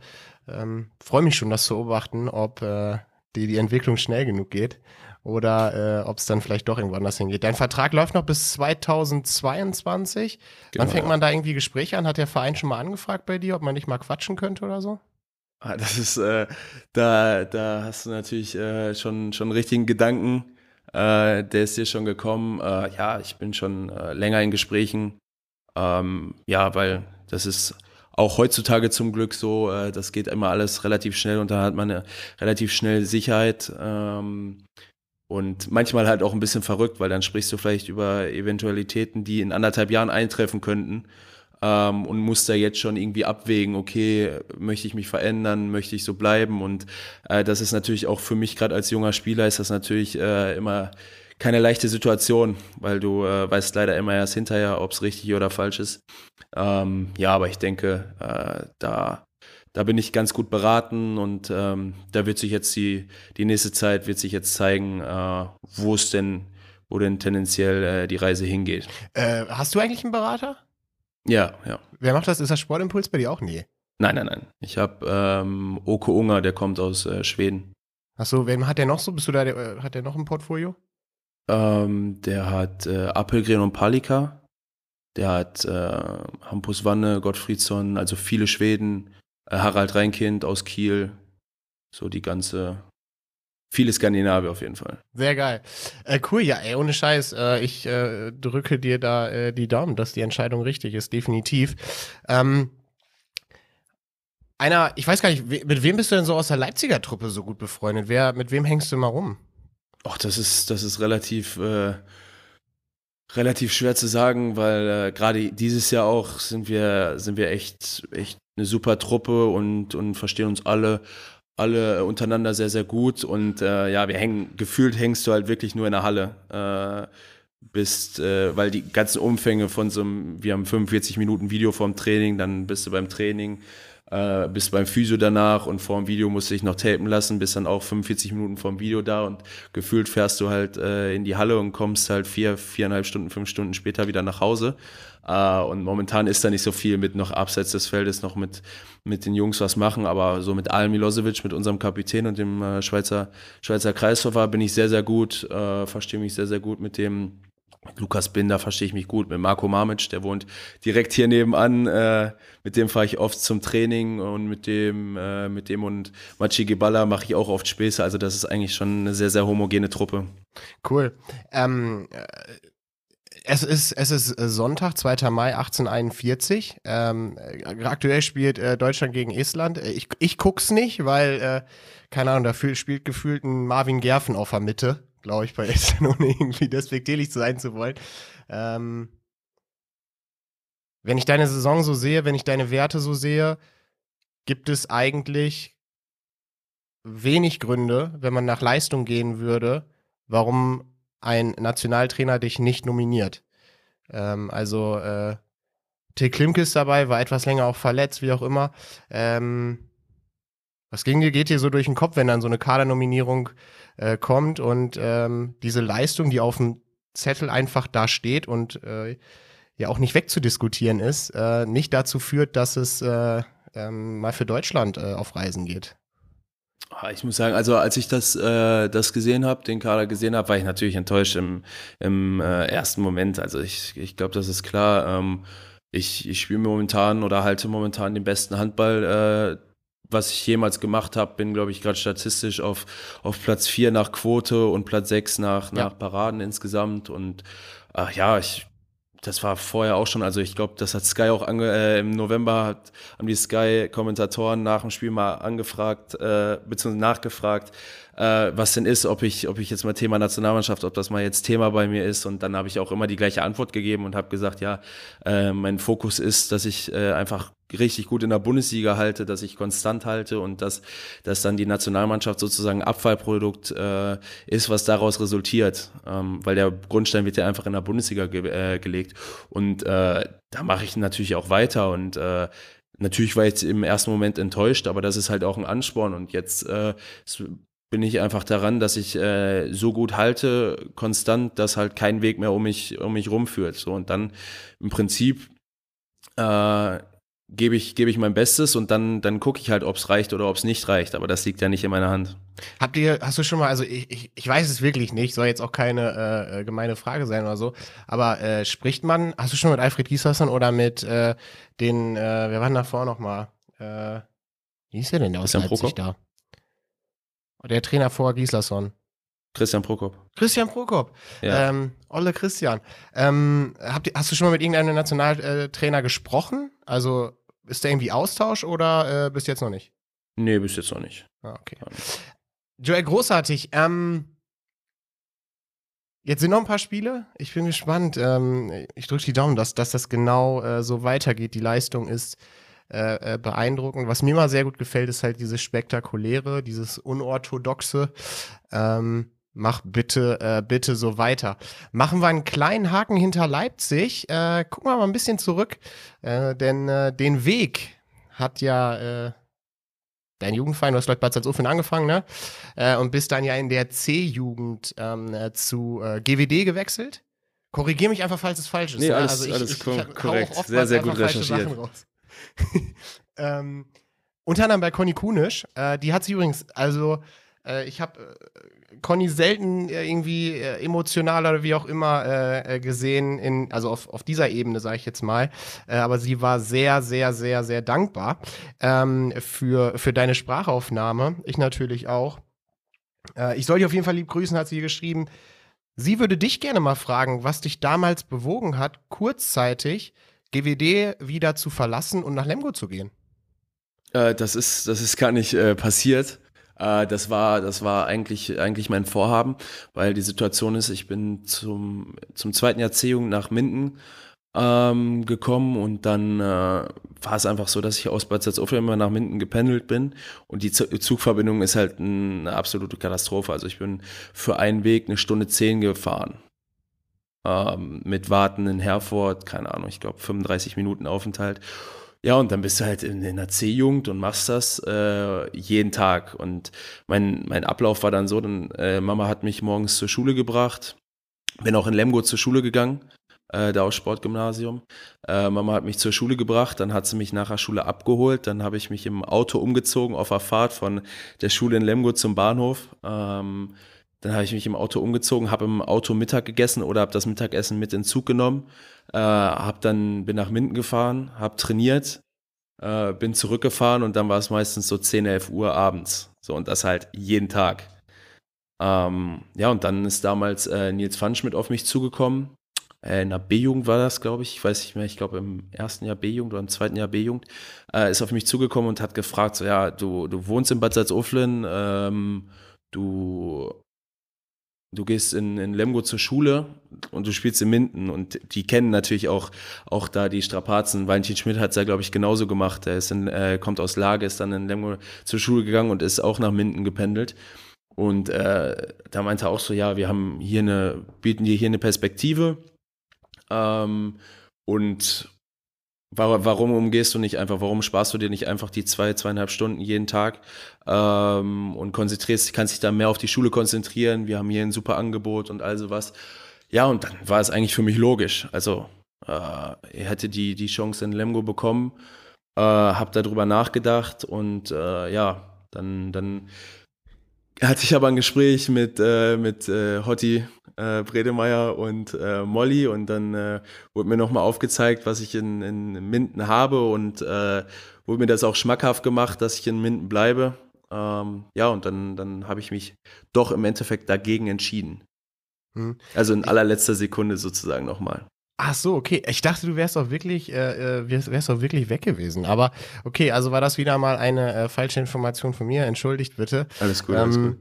ähm, freue mich schon, das zu beobachten, ob äh, die, die Entwicklung schnell genug geht oder äh, ob es dann vielleicht doch irgendwo anders hingeht. Dein Vertrag läuft noch bis 2022. Genau, Wann fängt man da irgendwie Gespräche an? Hat der Verein schon mal angefragt bei dir, ob man nicht mal quatschen könnte oder so? Ah, das ist, äh, da, da hast du natürlich äh, schon, schon richtigen Gedanken. Äh, der ist dir schon gekommen. Äh, ja, ich bin schon äh, länger in Gesprächen. Ähm, ja, weil das ist auch heutzutage zum Glück so, das geht immer alles relativ schnell und da hat man eine relativ schnell Sicherheit. Ähm, und manchmal halt auch ein bisschen verrückt, weil dann sprichst du vielleicht über Eventualitäten, die in anderthalb Jahren eintreffen könnten ähm, und musst da jetzt schon irgendwie abwägen, okay, möchte ich mich verändern, möchte ich so bleiben und äh, das ist natürlich auch für mich gerade als junger Spieler ist das natürlich äh, immer keine leichte Situation, weil du äh, weißt leider immer erst hinterher, ob es richtig oder falsch ist. Ähm, ja, aber ich denke, äh, da da bin ich ganz gut beraten und ähm, da wird sich jetzt die, die nächste Zeit wird sich jetzt zeigen, äh, wo es denn, wo denn tendenziell äh, die Reise hingeht. Äh, hast du eigentlich einen Berater? Ja, ja. Wer macht das? Ist das Sportimpuls bei dir auch? Nee. Nein, nein, nein. Ich habe ähm, Oke Unger, der kommt aus äh, Schweden. Achso, wem hat der noch so? Bist du da, der, äh, hat der noch ein Portfolio? Ähm, der hat äh, Apelgren und Palika. Der hat äh, Hampus Wanne, Gottfriedsson, also viele Schweden. Äh, Harald Reinkind aus Kiel, so die ganze, viele Skandinavier auf jeden Fall. Sehr geil. Äh, cool, ja, ey, ohne Scheiß. Äh, ich äh, drücke dir da äh, die Daumen, dass die Entscheidung richtig ist, definitiv. Ähm, einer, ich weiß gar nicht, mit wem bist du denn so aus der Leipziger Truppe so gut befreundet? Wer, mit wem hängst du immer rum? Ach, das ist, das ist relativ, äh, relativ schwer zu sagen, weil äh, gerade dieses Jahr auch sind wir, sind wir echt, echt eine super Truppe und, und verstehen uns alle, alle untereinander sehr, sehr gut. Und äh, ja, wir hängen, gefühlt hängst du halt wirklich nur in der Halle. Äh, bist, äh, weil die ganzen Umfänge von so einem, wir haben 45 Minuten Video vorm Training, dann bist du beim Training, äh, bist beim Physio danach und vor dem Video musst du dich noch tapen lassen, bist dann auch 45 Minuten vorm Video da und gefühlt fährst du halt äh, in die Halle und kommst halt vier, viereinhalb Stunden, fünf Stunden später wieder nach Hause. Äh, und momentan ist da nicht so viel mit noch abseits des Feldes noch mit, mit den Jungs was machen, aber so mit Al Milosevic, mit unserem Kapitän und dem äh, Schweizer, Schweizer Kreishofer bin ich sehr, sehr gut, äh, verstehe mich sehr, sehr gut mit dem Lukas Binder verstehe ich mich gut, mit Marco Mamic, der wohnt direkt hier nebenan. Äh, mit dem fahre ich oft zum Training und mit dem, äh, mit dem und Machi Geballa mache ich auch oft Späße. Also das ist eigentlich schon eine sehr, sehr homogene Truppe. Cool. Ähm, äh, es ist, es ist Sonntag, 2. Mai 1841. Ähm, aktuell spielt äh, Deutschland gegen Estland. Äh, ich, ich guck's nicht, weil, äh, keine Ahnung, dafür spielt gefühlt ein Marvin Gerfen auf der Mitte glaube ich, bei Essen, ohne irgendwie despektierlich sein zu wollen. Ähm, wenn ich deine Saison so sehe, wenn ich deine Werte so sehe, gibt es eigentlich wenig Gründe, wenn man nach Leistung gehen würde, warum ein Nationaltrainer dich nicht nominiert. Ähm, also äh, Till Klimke ist dabei, war etwas länger auch verletzt, wie auch immer. Ähm, was ging geht dir so durch den Kopf, wenn dann so eine Kadernominierung äh, kommt und ähm, diese Leistung, die auf dem Zettel einfach da steht und äh, ja auch nicht wegzudiskutieren ist, äh, nicht dazu führt, dass es äh, ähm, mal für Deutschland äh, auf Reisen geht? Ah, ich muss sagen, also als ich das, äh, das gesehen habe, den Kader gesehen habe, war ich natürlich enttäuscht im, im äh, ersten Moment. Also ich, ich glaube, das ist klar. Ähm, ich ich spiele momentan oder halte momentan den besten Handball, äh, was ich jemals gemacht habe. Bin, glaube ich, gerade statistisch auf, auf Platz 4 nach Quote und Platz 6 nach, ja. nach Paraden insgesamt. Und ach ja, ich das war vorher auch schon, also ich glaube, das hat Sky auch ange, äh, im November hat, haben die Sky-Kommentatoren nach dem Spiel mal angefragt, äh, beziehungsweise nachgefragt, äh, was denn ist, ob ich, ob ich jetzt mal Thema Nationalmannschaft, ob das mal jetzt Thema bei mir ist. Und dann habe ich auch immer die gleiche Antwort gegeben und habe gesagt, ja, äh, mein Fokus ist, dass ich äh, einfach richtig gut in der Bundesliga halte, dass ich konstant halte und dass, dass dann die Nationalmannschaft sozusagen Abfallprodukt äh, ist, was daraus resultiert. Ähm, weil der Grundstein wird ja einfach in der Bundesliga ge äh, gelegt. Und äh, da mache ich natürlich auch weiter und äh, Natürlich war ich jetzt im ersten Moment enttäuscht, aber das ist halt auch ein Ansporn. Und jetzt äh, bin ich einfach daran, dass ich äh, so gut halte, konstant, dass halt kein Weg mehr um mich, um mich rumführt. So, und dann im Prinzip äh, gebe ich, gebe ich mein Bestes und dann, dann gucke ich halt, ob es reicht oder ob es nicht reicht. Aber das liegt ja nicht in meiner Hand. Habt ihr, hast du schon mal, also ich, ich, ich weiß es wirklich nicht, soll jetzt auch keine äh, gemeine Frage sein oder so, aber äh, spricht man, hast du schon mit Alfred Gieswassern oder mit äh, den, äh, wer war denn davor nochmal? Äh, wie ist der denn aus Leipzig da? Der Trainer vor Gislason. Christian Prokop. Christian Prokop. Ja. Ähm, Olle Christian. Ähm, habt, hast du schon mal mit irgendeinem Nationaltrainer gesprochen? Also ist der irgendwie Austausch oder äh, bis jetzt noch nicht? Nee, bis jetzt noch nicht. Ah, okay. Joel, großartig. Ähm, jetzt sind noch ein paar Spiele. Ich bin gespannt. Ähm, ich drücke die Daumen, dass, dass das genau äh, so weitergeht. Die Leistung ist äh, äh, beeindruckend. Was mir immer sehr gut gefällt, ist halt dieses Spektakuläre, dieses Unorthodoxe. Ähm, mach bitte, äh, bitte so weiter. Machen wir einen kleinen Haken hinter Leipzig. Äh, gucken wir mal ein bisschen zurück, äh, denn äh, den Weg hat ja äh, dein Jugendverein, du hast Leute Bad Salzuflen angefangen, ne? Äh, und bist dann ja in der C-Jugend ähm, äh, zu GWD gewechselt. Korrigiere mich einfach, falls es falsch ist. Nee, alles, also ich, alles ich, ich, korrekt. Sehr, sehr gut recherchiert. ähm, unter anderem bei Conny Kunisch. Die hat sie übrigens, also ich habe Conny selten äh, irgendwie äh, emotional oder wie auch immer äh, gesehen, in, also auf, auf dieser Ebene, sage ich jetzt mal. aber sie war sehr, sehr, sehr, sehr dankbar ähm, für, für deine Sprachaufnahme. Ich natürlich auch. ich soll dich auf jeden Fall lieb grüßen, hat sie geschrieben. Sie würde dich gerne mal fragen, was dich damals bewogen hat, kurzzeitig GWD wieder zu verlassen und nach Lemgo zu gehen? Äh, das, ist, das ist gar nicht äh, passiert. Äh, das war, das war eigentlich, eigentlich mein Vorhaben, weil die Situation ist, ich bin zum, zum zweiten Jahrzehnt nach Minden ähm, gekommen und dann äh, war es einfach so, dass ich aus Bad Salzuflen immer nach Minden gependelt bin und die Zugverbindung ist halt eine absolute Katastrophe. Also ich bin für einen Weg eine Stunde zehn gefahren ähm, mit Warten in Herford, keine Ahnung, ich glaube 35 Minuten Aufenthalt. Ja, und dann bist du halt in, in der C-Jugend und machst das äh, jeden Tag. Und mein, mein Ablauf war dann so, dann, äh, Mama hat mich morgens zur Schule gebracht, bin auch in Lemgo zur Schule gegangen, äh, da aus Sportgymnasium. Äh, Mama hat mich zur Schule gebracht, dann hat sie mich nach der Schule abgeholt, dann habe ich mich im Auto umgezogen auf der Fahrt von der Schule in Lemgo zum Bahnhof. Ähm, dann habe ich mich im Auto umgezogen, habe im Auto Mittag gegessen oder habe das Mittagessen mit in Zug genommen, äh, hab dann bin nach Minden gefahren, habe trainiert, äh, bin zurückgefahren und dann war es meistens so 10, 11 Uhr abends. So und das halt jeden Tag. Ähm, ja, und dann ist damals äh, Nils Pfannschmidt auf mich zugekommen. Äh, in der B-Jugend war das, glaube ich. Ich weiß nicht mehr, ich glaube im ersten Jahr B-Jugend oder im zweiten Jahr B-Jugend. Äh, ist auf mich zugekommen und hat gefragt: so, Ja, du, du wohnst in Bad Salzuflen, ähm, du du gehst in, in Lemgo zur Schule und du spielst in Minden und die kennen natürlich auch, auch da die Strapazen. Valentin Schmidt hat es ja, glaube ich, genauso gemacht. Er ist in, äh, kommt aus Lage, ist dann in Lemgo zur Schule gegangen und ist auch nach Minden gependelt. Und äh, da meinte er auch so, ja, wir haben hier eine, bieten dir hier eine Perspektive. Ähm, und Warum umgehst du nicht einfach, warum sparst du dir nicht einfach die zwei, zweieinhalb Stunden jeden Tag ähm, und konzentrierst, kannst dich da mehr auf die Schule konzentrieren, wir haben hier ein super Angebot und all sowas. Ja, und dann war es eigentlich für mich logisch. Also, äh, er hätte die, die Chance in Lemgo bekommen, äh, hab darüber nachgedacht und äh, ja, dann, dann hatte ich aber ein Gespräch mit, äh, mit äh, Hotti äh, Bredemeier und äh, Molly und dann äh, wurde mir nochmal aufgezeigt, was ich in, in Minden habe und äh, wurde mir das auch schmackhaft gemacht, dass ich in Minden bleibe. Ähm, ja, und dann, dann habe ich mich doch im Endeffekt dagegen entschieden. Hm. Also in allerletzter Sekunde sozusagen nochmal. Ach so, okay. Ich dachte, du wärst doch wirklich, äh, äh, wärst, wärst doch wirklich weg gewesen. Aber okay, also war das wieder mal eine äh, falsche Information von mir. Entschuldigt bitte. Alles gut, ähm, alles gut.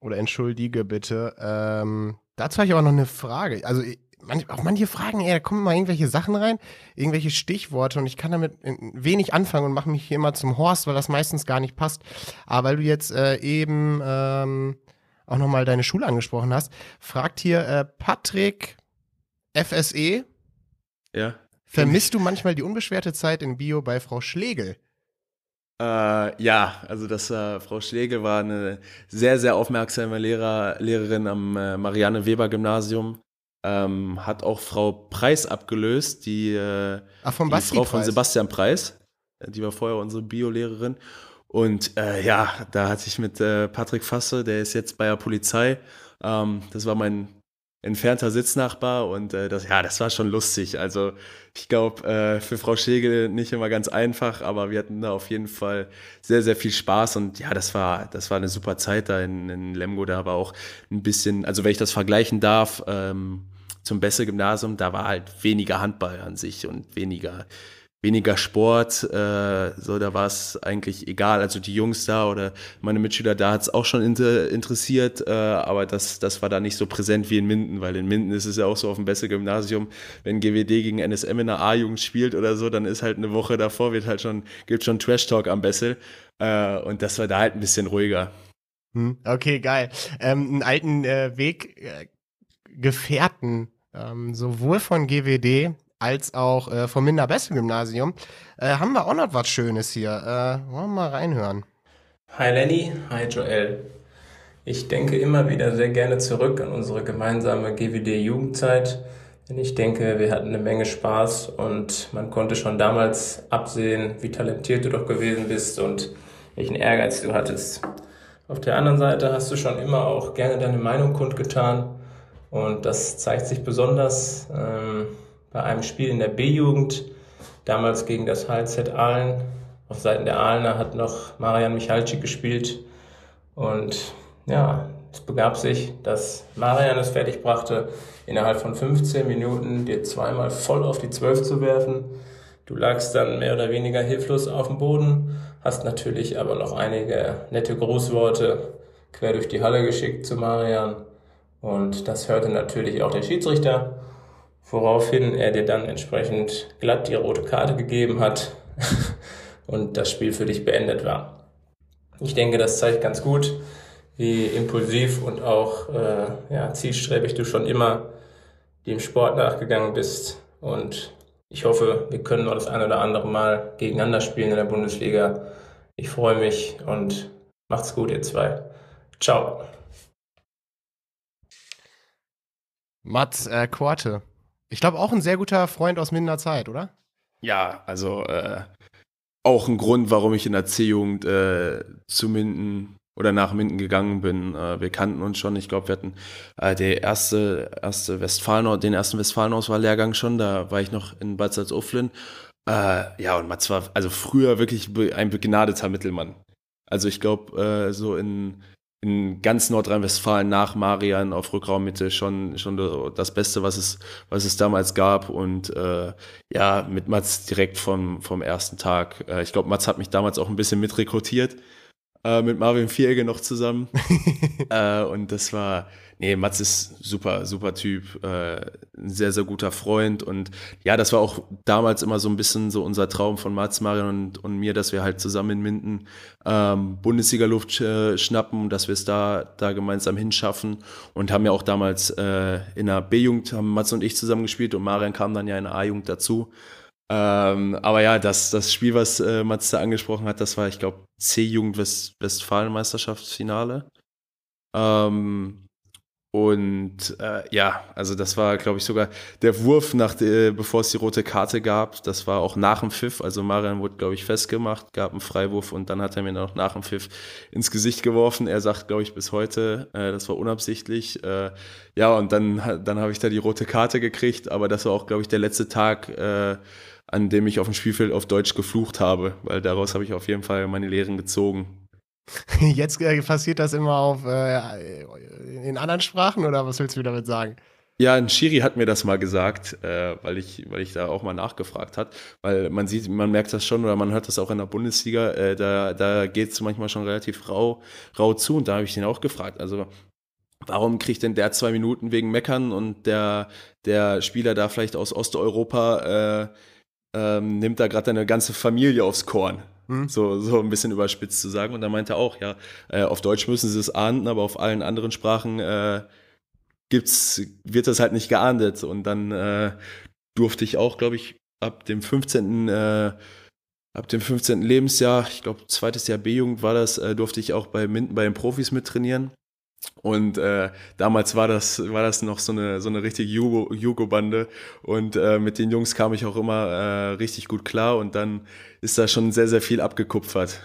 Oder entschuldige bitte. Ähm, dazu habe ich auch noch eine Frage. Also manch, auch manche Fragen, ey, da kommen mal irgendwelche Sachen rein, irgendwelche Stichworte und ich kann damit wenig anfangen und mache mich hier immer zum Horst, weil das meistens gar nicht passt. Aber weil du jetzt äh, eben ähm, auch nochmal deine Schule angesprochen hast, fragt hier äh, Patrick FSE. Ja. Vermisst du manchmal die unbeschwerte Zeit in Bio bei Frau Schlegel? Äh, ja, also das äh, Frau Schlegel war eine sehr, sehr aufmerksame Lehrer, Lehrerin am äh, Marianne Weber Gymnasium. Ähm, hat auch Frau Preis abgelöst, die, äh, Ach, die Frau von Sebastian Preis. Die war vorher unsere Biolehrerin. Und äh, ja, da hatte ich mit äh, Patrick Fasse, der ist jetzt bei der Polizei. Ähm, das war mein entfernter Sitznachbar und äh, das, ja, das war schon lustig. Also ich glaube, äh, für Frau Schegel nicht immer ganz einfach, aber wir hatten da auf jeden Fall sehr, sehr viel Spaß und ja, das war, das war eine super Zeit da in, in Lemgo. Da war auch ein bisschen, also wenn ich das vergleichen darf, ähm, zum Besse-Gymnasium, da war halt weniger Handball an sich und weniger weniger Sport, äh, so da war es eigentlich egal. Also die Jungs da oder meine Mitschüler da hat es auch schon inter interessiert, äh, aber das, das war da nicht so präsent wie in Minden, weil in Minden ist es ja auch so auf dem Beste Gymnasium, wenn GWD gegen NSM in der A-Jugend spielt oder so, dann ist halt eine Woche davor, wird halt schon, gibt schon Trash Talk am Bessel äh, und das war da halt ein bisschen ruhiger. Hm, okay, geil. Ähm, einen alten äh, Weggefährten, ähm, sowohl von GWD als auch äh, vom Minder-Beste-Gymnasium, äh, haben wir auch noch was Schönes hier. Äh, wollen wir mal reinhören. Hi Lenny, hi Joel. Ich denke immer wieder sehr gerne zurück an unsere gemeinsame GWD-Jugendzeit, denn ich denke, wir hatten eine Menge Spaß und man konnte schon damals absehen, wie talentiert du doch gewesen bist und welchen Ehrgeiz du hattest. Auf der anderen Seite hast du schon immer auch gerne deine Meinung kundgetan und das zeigt sich besonders ähm, bei einem Spiel in der B-Jugend, damals gegen das HZ Aalen. Auf Seiten der Aalener hat noch Marian Michalczyk gespielt. Und ja, es begab sich, dass Marian es fertig brachte, innerhalb von 15 Minuten dir zweimal voll auf die 12 zu werfen. Du lagst dann mehr oder weniger hilflos auf dem Boden, hast natürlich aber noch einige nette Grußworte quer durch die Halle geschickt zu Marian. Und das hörte natürlich auch der Schiedsrichter woraufhin er dir dann entsprechend glatt die rote Karte gegeben hat und das Spiel für dich beendet war. Ich denke, das zeigt ganz gut, wie impulsiv und auch äh, ja, zielstrebig du schon immer dem Sport nachgegangen bist. Und ich hoffe, wir können noch das ein oder andere Mal gegeneinander spielen in der Bundesliga. Ich freue mich und macht's gut, ihr zwei. Ciao. Mats äh, Korte, ich glaube auch ein sehr guter Freund aus minder Zeit, oder? Ja, also äh, auch ein Grund, warum ich in der C-Jugend äh, zu Minden oder nach Minden gegangen bin. Äh, wir kannten uns schon. Ich glaube, wir hatten äh, der erste, erste Westfalen, den ersten Westfalen-Auswahl-Lehrgang schon. Da war ich noch in Bad Salzuflen. Äh, ja, und Mats war also früher wirklich ein begnadeter Mittelmann. Also ich glaube, äh, so in in ganz Nordrhein-Westfalen nach Marian auf Rückraummitte schon, schon das Beste, was es, was es damals gab. Und äh, ja, mit Mats direkt vom, vom ersten Tag. Äh, ich glaube, Mats hat mich damals auch ein bisschen mitrekrutiert, äh, mit Marvin Vierge noch zusammen. äh, und das war, nee, Mats ist super, super Typ, äh, ein sehr, sehr guter Freund und ja, das war auch damals immer so ein bisschen so unser Traum von Mats, Marion und, und mir, dass wir halt zusammen in Minden ähm, Bundesliga-Luft äh, schnappen, dass wir es da, da gemeinsam hinschaffen und haben ja auch damals äh, in der B-Jugend, haben Mats und ich zusammen gespielt und Marian kam dann ja in der A-Jugend dazu. Ähm, aber ja, das, das Spiel, was äh, Mats da angesprochen hat, das war, ich glaube, C-Jugend-Westfalen-Meisterschaftsfinale. Ähm, und äh, ja, also das war, glaube ich, sogar der Wurf, nach der, bevor es die rote Karte gab. Das war auch nach dem Pfiff. Also Marian wurde, glaube ich, festgemacht, gab einen Freiwurf und dann hat er mir noch nach dem Pfiff ins Gesicht geworfen. Er sagt, glaube ich, bis heute, äh, das war unabsichtlich. Äh, ja, und dann, dann habe ich da die rote Karte gekriegt. Aber das war auch, glaube ich, der letzte Tag, äh, an dem ich auf dem Spielfeld auf Deutsch geflucht habe, weil daraus habe ich auf jeden Fall meine Lehren gezogen. Jetzt äh, passiert das immer auf äh, in anderen Sprachen oder was willst du damit sagen? Ja, ein Schiri hat mir das mal gesagt, äh, weil, ich, weil ich da auch mal nachgefragt hat. Weil man sieht, man merkt das schon oder man hört das auch in der Bundesliga, äh, da, da geht es manchmal schon relativ rau, rau zu. Und da habe ich ihn auch gefragt. Also, warum kriegt denn der zwei Minuten wegen Meckern und der, der Spieler da vielleicht aus Osteuropa äh, ähm, nimmt da gerade eine ganze Familie aufs Korn? Hm? So, so ein bisschen überspitzt zu sagen. Und da meinte er auch, ja, äh, auf Deutsch müssen sie es ahnden, aber auf allen anderen Sprachen äh, gibt's, wird das halt nicht geahndet. Und dann äh, durfte ich auch, glaube ich, ab dem 15. Äh, ab dem 15. Lebensjahr, ich glaube, zweites Jahr B-Jugend war das, äh, durfte ich auch bei Minden bei den Profis mittrainieren. Und äh, damals war das, war das noch so eine, so eine richtige Jugo-Bande. Und äh, mit den Jungs kam ich auch immer äh, richtig gut klar. Und dann ist da schon sehr, sehr viel abgekupfert.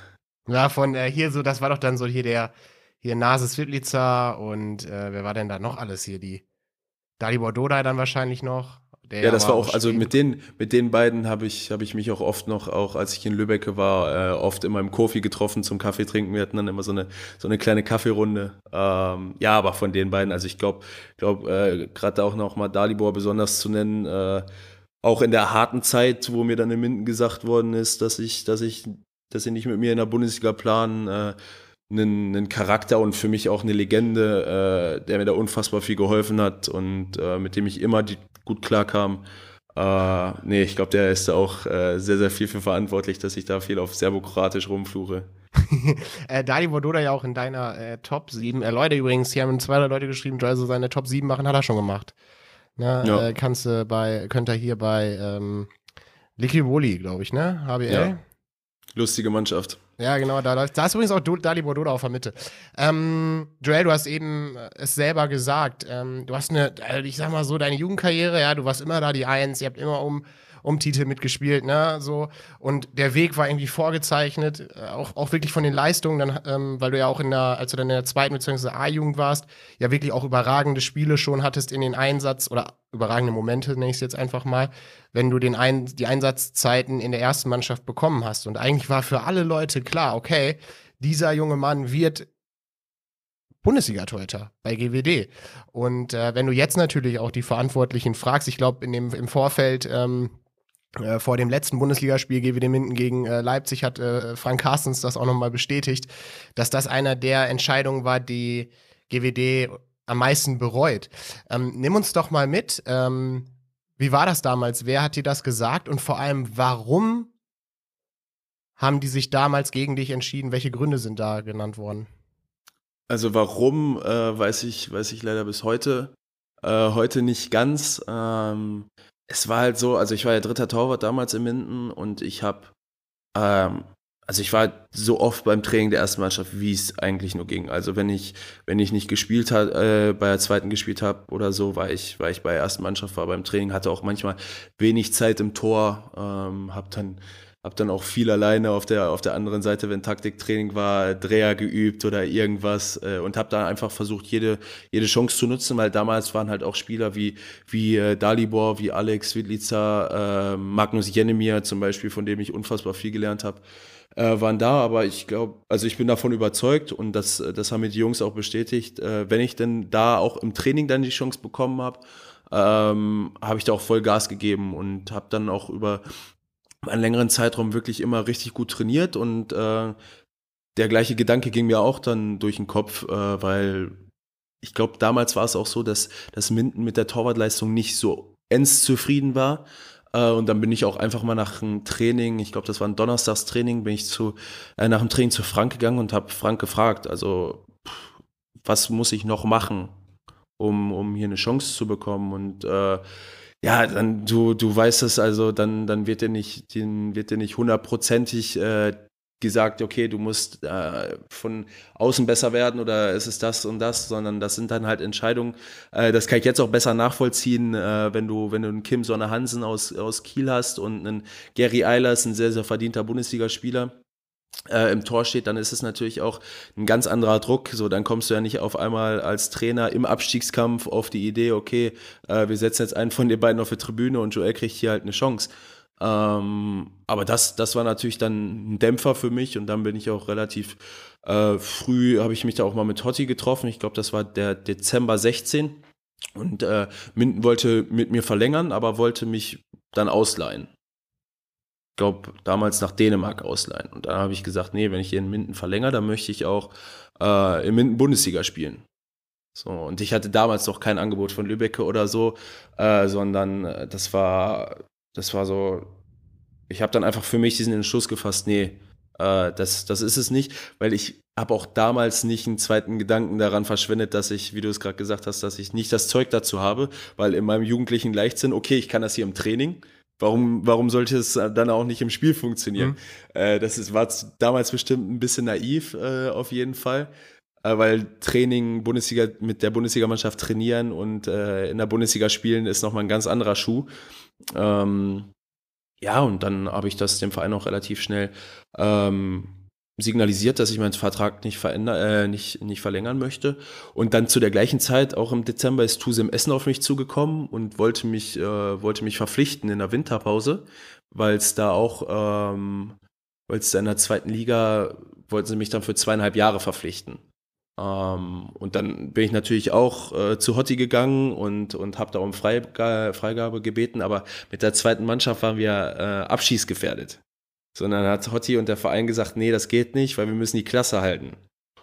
Ja, von äh, hier so, das war doch dann so hier der, hier Nase Svitlica und äh, wer war denn da noch alles hier? Die Dalibor Dodai dann wahrscheinlich noch. Ja, das war auch, also mit den, mit den beiden habe ich, hab ich mich auch oft noch, auch als ich in Lübeck war, äh, oft in meinem Kofi getroffen zum Kaffee trinken. Wir hatten dann immer so eine, so eine kleine Kaffeerunde. Ähm, ja, aber von den beiden, also ich glaube, glaub, äh, gerade auch noch mal Dalibor besonders zu nennen, äh, auch in der harten Zeit, wo mir dann in Minden gesagt worden ist, dass ich, dass ich, dass sie nicht mit mir in der Bundesliga planen, äh, einen, einen Charakter und für mich auch eine Legende, äh, der mir da unfassbar viel geholfen hat und äh, mit dem ich immer die, gut klarkam. Äh, nee, ich glaube, der ist da auch äh, sehr, sehr viel für verantwortlich, dass ich da viel auf Serbokratisch rumfluche. äh, Dali Vododa ja auch in deiner äh, Top 7. Äh, Leute übrigens, hier haben zwei Leute geschrieben, Joel so seine Top 7 machen, hat er schon gemacht. Ne? Ja. Äh, kannst du bei, könnt ihr hier bei ähm, Licky Woli, glaube ich, ne? HBL. Ja. Lustige Mannschaft. Ja, genau, da. Da ist übrigens auch Dali Bordoda auf der Mitte. Ähm, Joel, du hast eben es selber gesagt. Ähm, du hast eine, also ich sag mal so, deine Jugendkarriere, ja, du warst immer da die Eins, ihr habt immer um um Titel mitgespielt, ne, so. Und der Weg war irgendwie vorgezeichnet, äh, auch, auch wirklich von den Leistungen, dann, ähm, weil du ja auch in der, als du dann in der zweiten bzw. A-Jugend warst, ja wirklich auch überragende Spiele schon hattest in den Einsatz oder überragende Momente, nenne ich es jetzt einfach mal, wenn du den Ein die Einsatzzeiten in der ersten Mannschaft bekommen hast. Und eigentlich war für alle Leute klar, okay, dieser junge Mann wird Bundesliga-Torhüter bei GWD. Und äh, wenn du jetzt natürlich auch die Verantwortlichen fragst, ich glaube, im Vorfeld ähm, äh, vor dem letzten Bundesligaspiel GWD Minden gegen äh, Leipzig hat äh, Frank Carstens das auch nochmal bestätigt, dass das einer der Entscheidungen war, die GWD am meisten bereut. Ähm, nimm uns doch mal mit. Ähm, wie war das damals? Wer hat dir das gesagt? Und vor allem, warum haben die sich damals gegen dich entschieden? Welche Gründe sind da genannt worden? Also warum, äh, weiß, ich, weiß ich leider bis heute. Äh, heute nicht ganz. Ähm, es war halt so, also ich war ja dritter Torwart damals in Minden und ich habe, ähm, also ich war so oft beim Training der ersten Mannschaft, wie es eigentlich nur ging. Also wenn ich, wenn ich nicht gespielt hat, äh, bei der zweiten gespielt habe oder so, war ich, war ich bei der ersten Mannschaft, war beim Training, hatte auch manchmal wenig Zeit im Tor, ähm, habe dann habe dann auch viel alleine auf der, auf der anderen Seite, wenn Taktiktraining war, Dreher geübt oder irgendwas äh, und habe da einfach versucht, jede, jede Chance zu nutzen, weil damals waren halt auch Spieler wie, wie äh, Dalibor, wie Alex Widlica, äh, Magnus Jenemir zum Beispiel, von dem ich unfassbar viel gelernt habe, äh, waren da, aber ich glaube, also ich bin davon überzeugt und das, das haben mir die Jungs auch bestätigt, äh, wenn ich denn da auch im Training dann die Chance bekommen habe, ähm, habe ich da auch voll Gas gegeben und habe dann auch über einen längeren Zeitraum wirklich immer richtig gut trainiert und äh, der gleiche Gedanke ging mir auch dann durch den Kopf, äh, weil ich glaube, damals war es auch so, dass, dass Minden mit der Torwartleistung nicht so ends zufrieden war. Äh, und dann bin ich auch einfach mal nach einem Training, ich glaube, das war ein Donnerstagstraining, bin ich zu, äh, nach dem Training zu Frank gegangen und habe Frank gefragt, also was muss ich noch machen, um, um hier eine Chance zu bekommen? Und äh, ja, dann du, du weißt es, also dann, dann wird dir nicht, wird dir nicht hundertprozentig äh, gesagt, okay, du musst äh, von außen besser werden oder ist es das und das, sondern das sind dann halt Entscheidungen. Äh, das kann ich jetzt auch besser nachvollziehen, äh, wenn du, wenn du einen Kim Sonne Hansen aus, aus Kiel hast und einen Gary Eilers, ein sehr, sehr verdienter Bundesligaspieler. Äh, im Tor steht, dann ist es natürlich auch ein ganz anderer Druck. So, dann kommst du ja nicht auf einmal als Trainer im Abstiegskampf auf die Idee, okay, äh, wir setzen jetzt einen von den beiden auf die Tribüne und Joel kriegt hier halt eine Chance. Ähm, aber das, das war natürlich dann ein Dämpfer für mich und dann bin ich auch relativ äh, früh, habe ich mich da auch mal mit Hotti getroffen. Ich glaube, das war der Dezember 16 und äh, Minden wollte mit mir verlängern, aber wollte mich dann ausleihen. Glaube, damals nach Dänemark ausleihen. Und dann habe ich gesagt, nee, wenn ich hier in Minden verlängere, dann möchte ich auch äh, in Minden Bundesliga spielen. So, und ich hatte damals noch kein Angebot von Lübecke oder so, äh, sondern äh, das war das war so, ich habe dann einfach für mich diesen Entschluss gefasst, nee, äh, das, das ist es nicht, weil ich habe auch damals nicht einen zweiten Gedanken daran verschwendet, dass ich, wie du es gerade gesagt hast, dass ich nicht das Zeug dazu habe, weil in meinem jugendlichen Leichtsinn, okay, ich kann das hier im Training, warum, warum sollte es dann auch nicht im Spiel funktionieren? Mhm. Äh, das ist, war damals bestimmt ein bisschen naiv, äh, auf jeden Fall. Äh, weil Training, Bundesliga, mit der Bundesligamannschaft trainieren und äh, in der Bundesliga spielen ist nochmal ein ganz anderer Schuh. Ähm, ja, und dann habe ich das dem Verein auch relativ schnell ähm, signalisiert, dass ich meinen Vertrag nicht, veränder, äh, nicht, nicht verlängern möchte. Und dann zu der gleichen Zeit, auch im Dezember, ist Tuse im Essen auf mich zugekommen und wollte mich, äh, wollte mich verpflichten in der Winterpause, weil es da auch, ähm, weil es in der zweiten Liga, wollten sie mich dann für zweieinhalb Jahre verpflichten. Ähm, und dann bin ich natürlich auch äh, zu Hotti gegangen und, und habe da um Freigabe, Freigabe gebeten, aber mit der zweiten Mannschaft waren wir äh, abschießgefährdet. Sondern hat Hotti und der Verein gesagt, nee, das geht nicht, weil wir müssen die Klasse halten.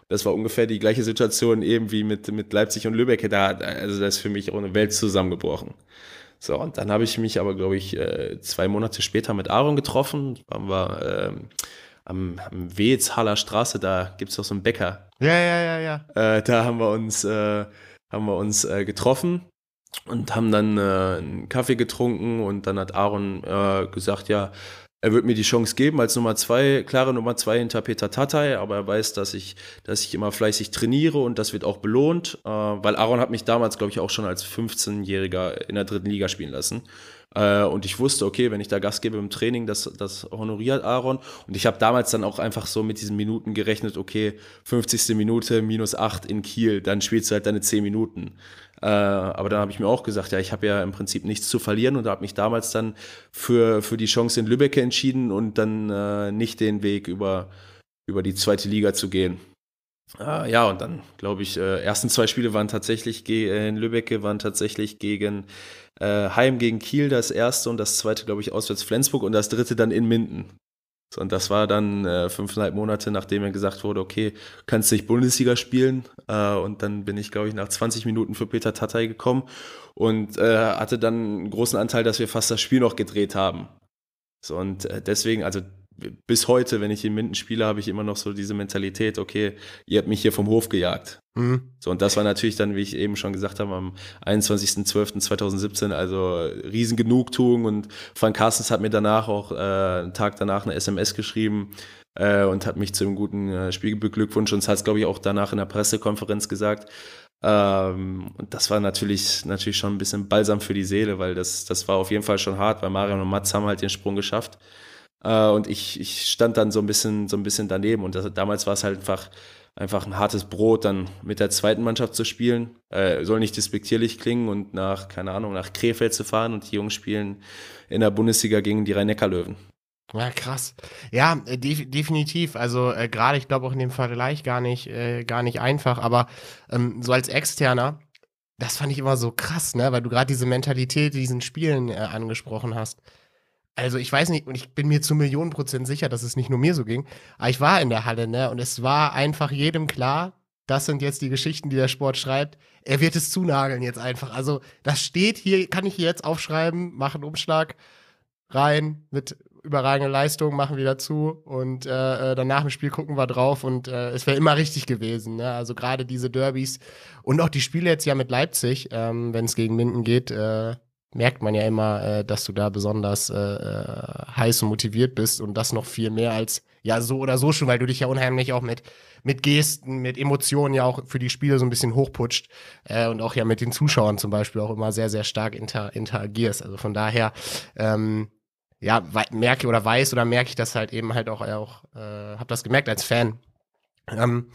Das war ungefähr die gleiche Situation eben wie mit, mit Leipzig und Lübeck. Da, also da ist für mich auch eine Welt zusammengebrochen. So, und dann habe ich mich aber, glaube ich, äh, zwei Monate später mit Aaron getroffen. Waren wir ähm, am, am Wetzhaler Straße, da gibt es doch so einen Bäcker. Ja, ja, ja, ja. Äh, da haben wir uns, äh, haben wir uns äh, getroffen und haben dann äh, einen Kaffee getrunken und dann hat Aaron äh, gesagt, ja, er wird mir die Chance geben als Nummer zwei, klare Nummer zwei hinter Peter Tatay, aber er weiß, dass ich, dass ich immer fleißig trainiere und das wird auch belohnt, äh, weil Aaron hat mich damals, glaube ich, auch schon als 15-Jähriger in der dritten Liga spielen lassen. Äh, und ich wusste, okay, wenn ich da Gas gebe im Training, das, das honoriert Aaron. Und ich habe damals dann auch einfach so mit diesen Minuten gerechnet, okay, 50. Minute minus 8 in Kiel, dann spielst du halt deine 10 Minuten. Äh, aber dann habe ich mir auch gesagt, ja, ich habe ja im Prinzip nichts zu verlieren und habe mich damals dann für, für die Chance in Lübeck entschieden und dann äh, nicht den Weg über, über die zweite Liga zu gehen. Äh, ja, und dann glaube ich, äh, ersten zwei Spiele waren tatsächlich äh, in Lübeck waren tatsächlich gegen Heim gegen Kiel das erste und das zweite, glaube ich, auswärts Flensburg und das dritte dann in Minden. Und das war dann äh, fünfeinhalb Monate, nachdem mir gesagt wurde, okay, kannst nicht Bundesliga spielen. Äh, und dann bin ich, glaube ich, nach 20 Minuten für Peter Tatay gekommen und äh, hatte dann einen großen Anteil, dass wir fast das Spiel noch gedreht haben. So, und äh, deswegen, also bis heute, wenn ich in Minden spiele, habe ich immer noch so diese Mentalität, okay, ihr habt mich hier vom Hof gejagt. Mhm. So, und das war natürlich dann, wie ich eben schon gesagt habe, am 21.12.2017, also riesen Genugtuung und Frank Carstens hat mir danach auch äh, einen Tag danach eine SMS geschrieben äh, und hat mich zu einem guten äh, Spiel beglückwünscht und es hat es, glaube ich, auch danach in der Pressekonferenz gesagt. Ähm, und das war natürlich, natürlich schon ein bisschen Balsam für die Seele, weil das, das war auf jeden Fall schon hart, weil Marion und Mats haben halt den Sprung geschafft. Äh, und ich, ich stand dann so ein bisschen, so ein bisschen daneben. Und das, damals war es halt einfach, einfach ein hartes Brot, dann mit der zweiten Mannschaft zu spielen. Äh, soll nicht despektierlich klingen und nach, keine Ahnung, nach Krefeld zu fahren und die Jungs spielen in der Bundesliga gegen die Rhein-Neckar-Löwen. Ja, krass. Ja, äh, def definitiv. Also äh, gerade, ich glaube auch in dem Vergleich gar nicht, äh, gar nicht einfach. Aber ähm, so als Externer, das fand ich immer so krass, ne? Weil du gerade diese Mentalität diesen Spielen äh, angesprochen hast. Also ich weiß nicht, und ich bin mir zu Millionen Prozent sicher, dass es nicht nur mir so ging, aber ich war in der Halle, ne? Und es war einfach jedem klar, das sind jetzt die Geschichten, die der Sport schreibt. Er wird es zunageln jetzt einfach. Also das steht hier, kann ich hier jetzt aufschreiben, machen Umschlag rein mit überragender Leistung, machen wieder zu und äh, äh, dann nach dem Spiel gucken wir drauf und äh, es wäre immer richtig gewesen. Ne? Also gerade diese Derbys und auch die Spiele jetzt ja mit Leipzig, ähm, wenn es gegen Minden geht, äh, merkt man ja immer, äh, dass du da besonders äh, äh, heiß und motiviert bist und das noch viel mehr als ja so oder so schon, weil du dich ja unheimlich auch mit mit Gesten, mit Emotionen ja auch für die Spiele so ein bisschen hochputscht äh, und auch ja mit den Zuschauern zum Beispiel auch immer sehr sehr stark inter interagierst. Also von daher ähm, ja merke oder weiß oder merke ich das halt eben halt auch auch äh, habe das gemerkt als Fan. Ähm,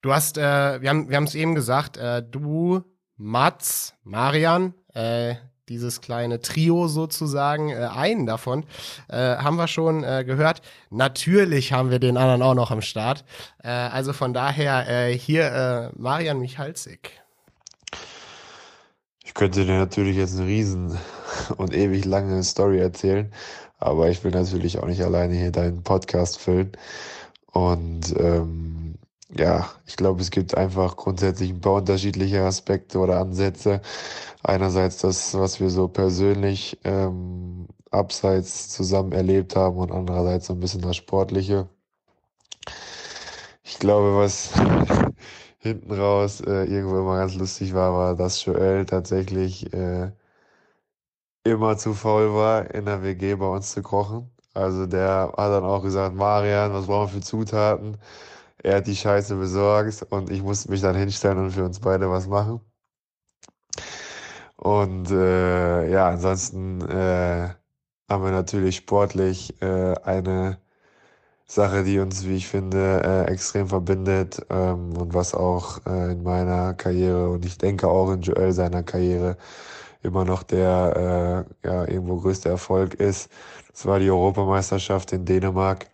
du hast äh, wir haben wir haben es eben gesagt, äh, du Mats, Marian, äh, dieses kleine Trio sozusagen, äh, einen davon, äh, haben wir schon äh, gehört. Natürlich haben wir den anderen auch noch am Start. Äh, also von daher äh, hier äh, Marian Michalsik. Ich könnte dir natürlich jetzt eine riesen und ewig lange Story erzählen, aber ich will natürlich auch nicht alleine hier deinen Podcast füllen. Und ähm, ja, ich glaube, es gibt einfach grundsätzlich ein paar unterschiedliche Aspekte oder Ansätze, einerseits das, was wir so persönlich ähm, abseits zusammen erlebt haben und andererseits so ein bisschen das Sportliche. Ich glaube, was hinten raus äh, irgendwo immer ganz lustig war, war, dass Joel tatsächlich äh, immer zu faul war, in der WG bei uns zu kochen. Also der hat dann auch gesagt, Marian, was brauchen wir für Zutaten? Er hat die Scheiße besorgt und ich musste mich dann hinstellen und für uns beide was machen. Und äh, ja, ansonsten äh, haben wir natürlich sportlich äh, eine Sache, die uns, wie ich finde, äh, extrem verbindet ähm, und was auch äh, in meiner Karriere und ich denke auch in Joel seiner Karriere immer noch der äh, ja, irgendwo größte Erfolg ist. Das war die Europameisterschaft in Dänemark,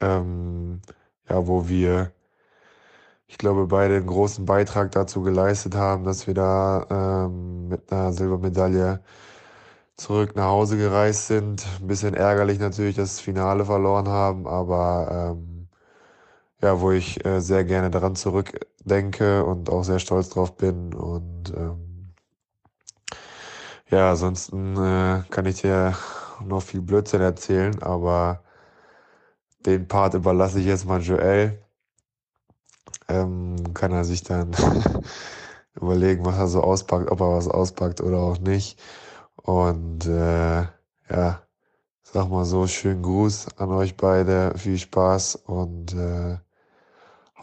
ähm, ja, wo wir ich glaube, beide einen großen Beitrag dazu geleistet haben, dass wir da ähm, mit einer Silbermedaille zurück nach Hause gereist sind. Ein bisschen ärgerlich natürlich, dass das Finale verloren haben, aber ähm, ja, wo ich äh, sehr gerne daran zurückdenke und auch sehr stolz drauf bin. Und ähm, ja, ansonsten äh, kann ich dir noch viel Blödsinn erzählen, aber den Part überlasse ich jetzt mal Joel ähm, kann er sich dann überlegen, was er so auspackt, ob er was auspackt oder auch nicht. Und äh, ja, sag mal so, schönen Gruß an euch beide, viel Spaß und äh,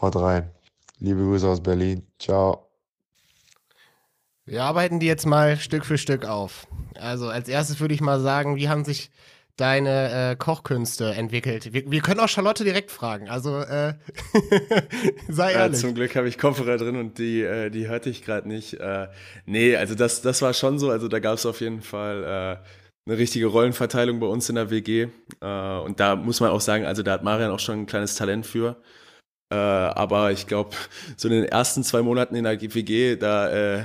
haut rein. Liebe Grüße aus Berlin. Ciao. Wir arbeiten die jetzt mal Stück für Stück auf. Also als erstes würde ich mal sagen, wie haben sich deine äh, Kochkünste entwickelt? Wir, wir, können auch Charlotte direkt fragen. Also äh, sei ehrlich. Ja, zum Glück habe ich Kopfhörer drin und die, äh, die hörte ich gerade nicht. Äh, nee, also das, das war schon so. Also da gab es auf jeden Fall äh, eine richtige Rollenverteilung bei uns in der WG. Äh, und da muss man auch sagen, also da hat Marian auch schon ein kleines Talent für. Äh, aber ich glaube, so in den ersten zwei Monaten in der WG, da äh,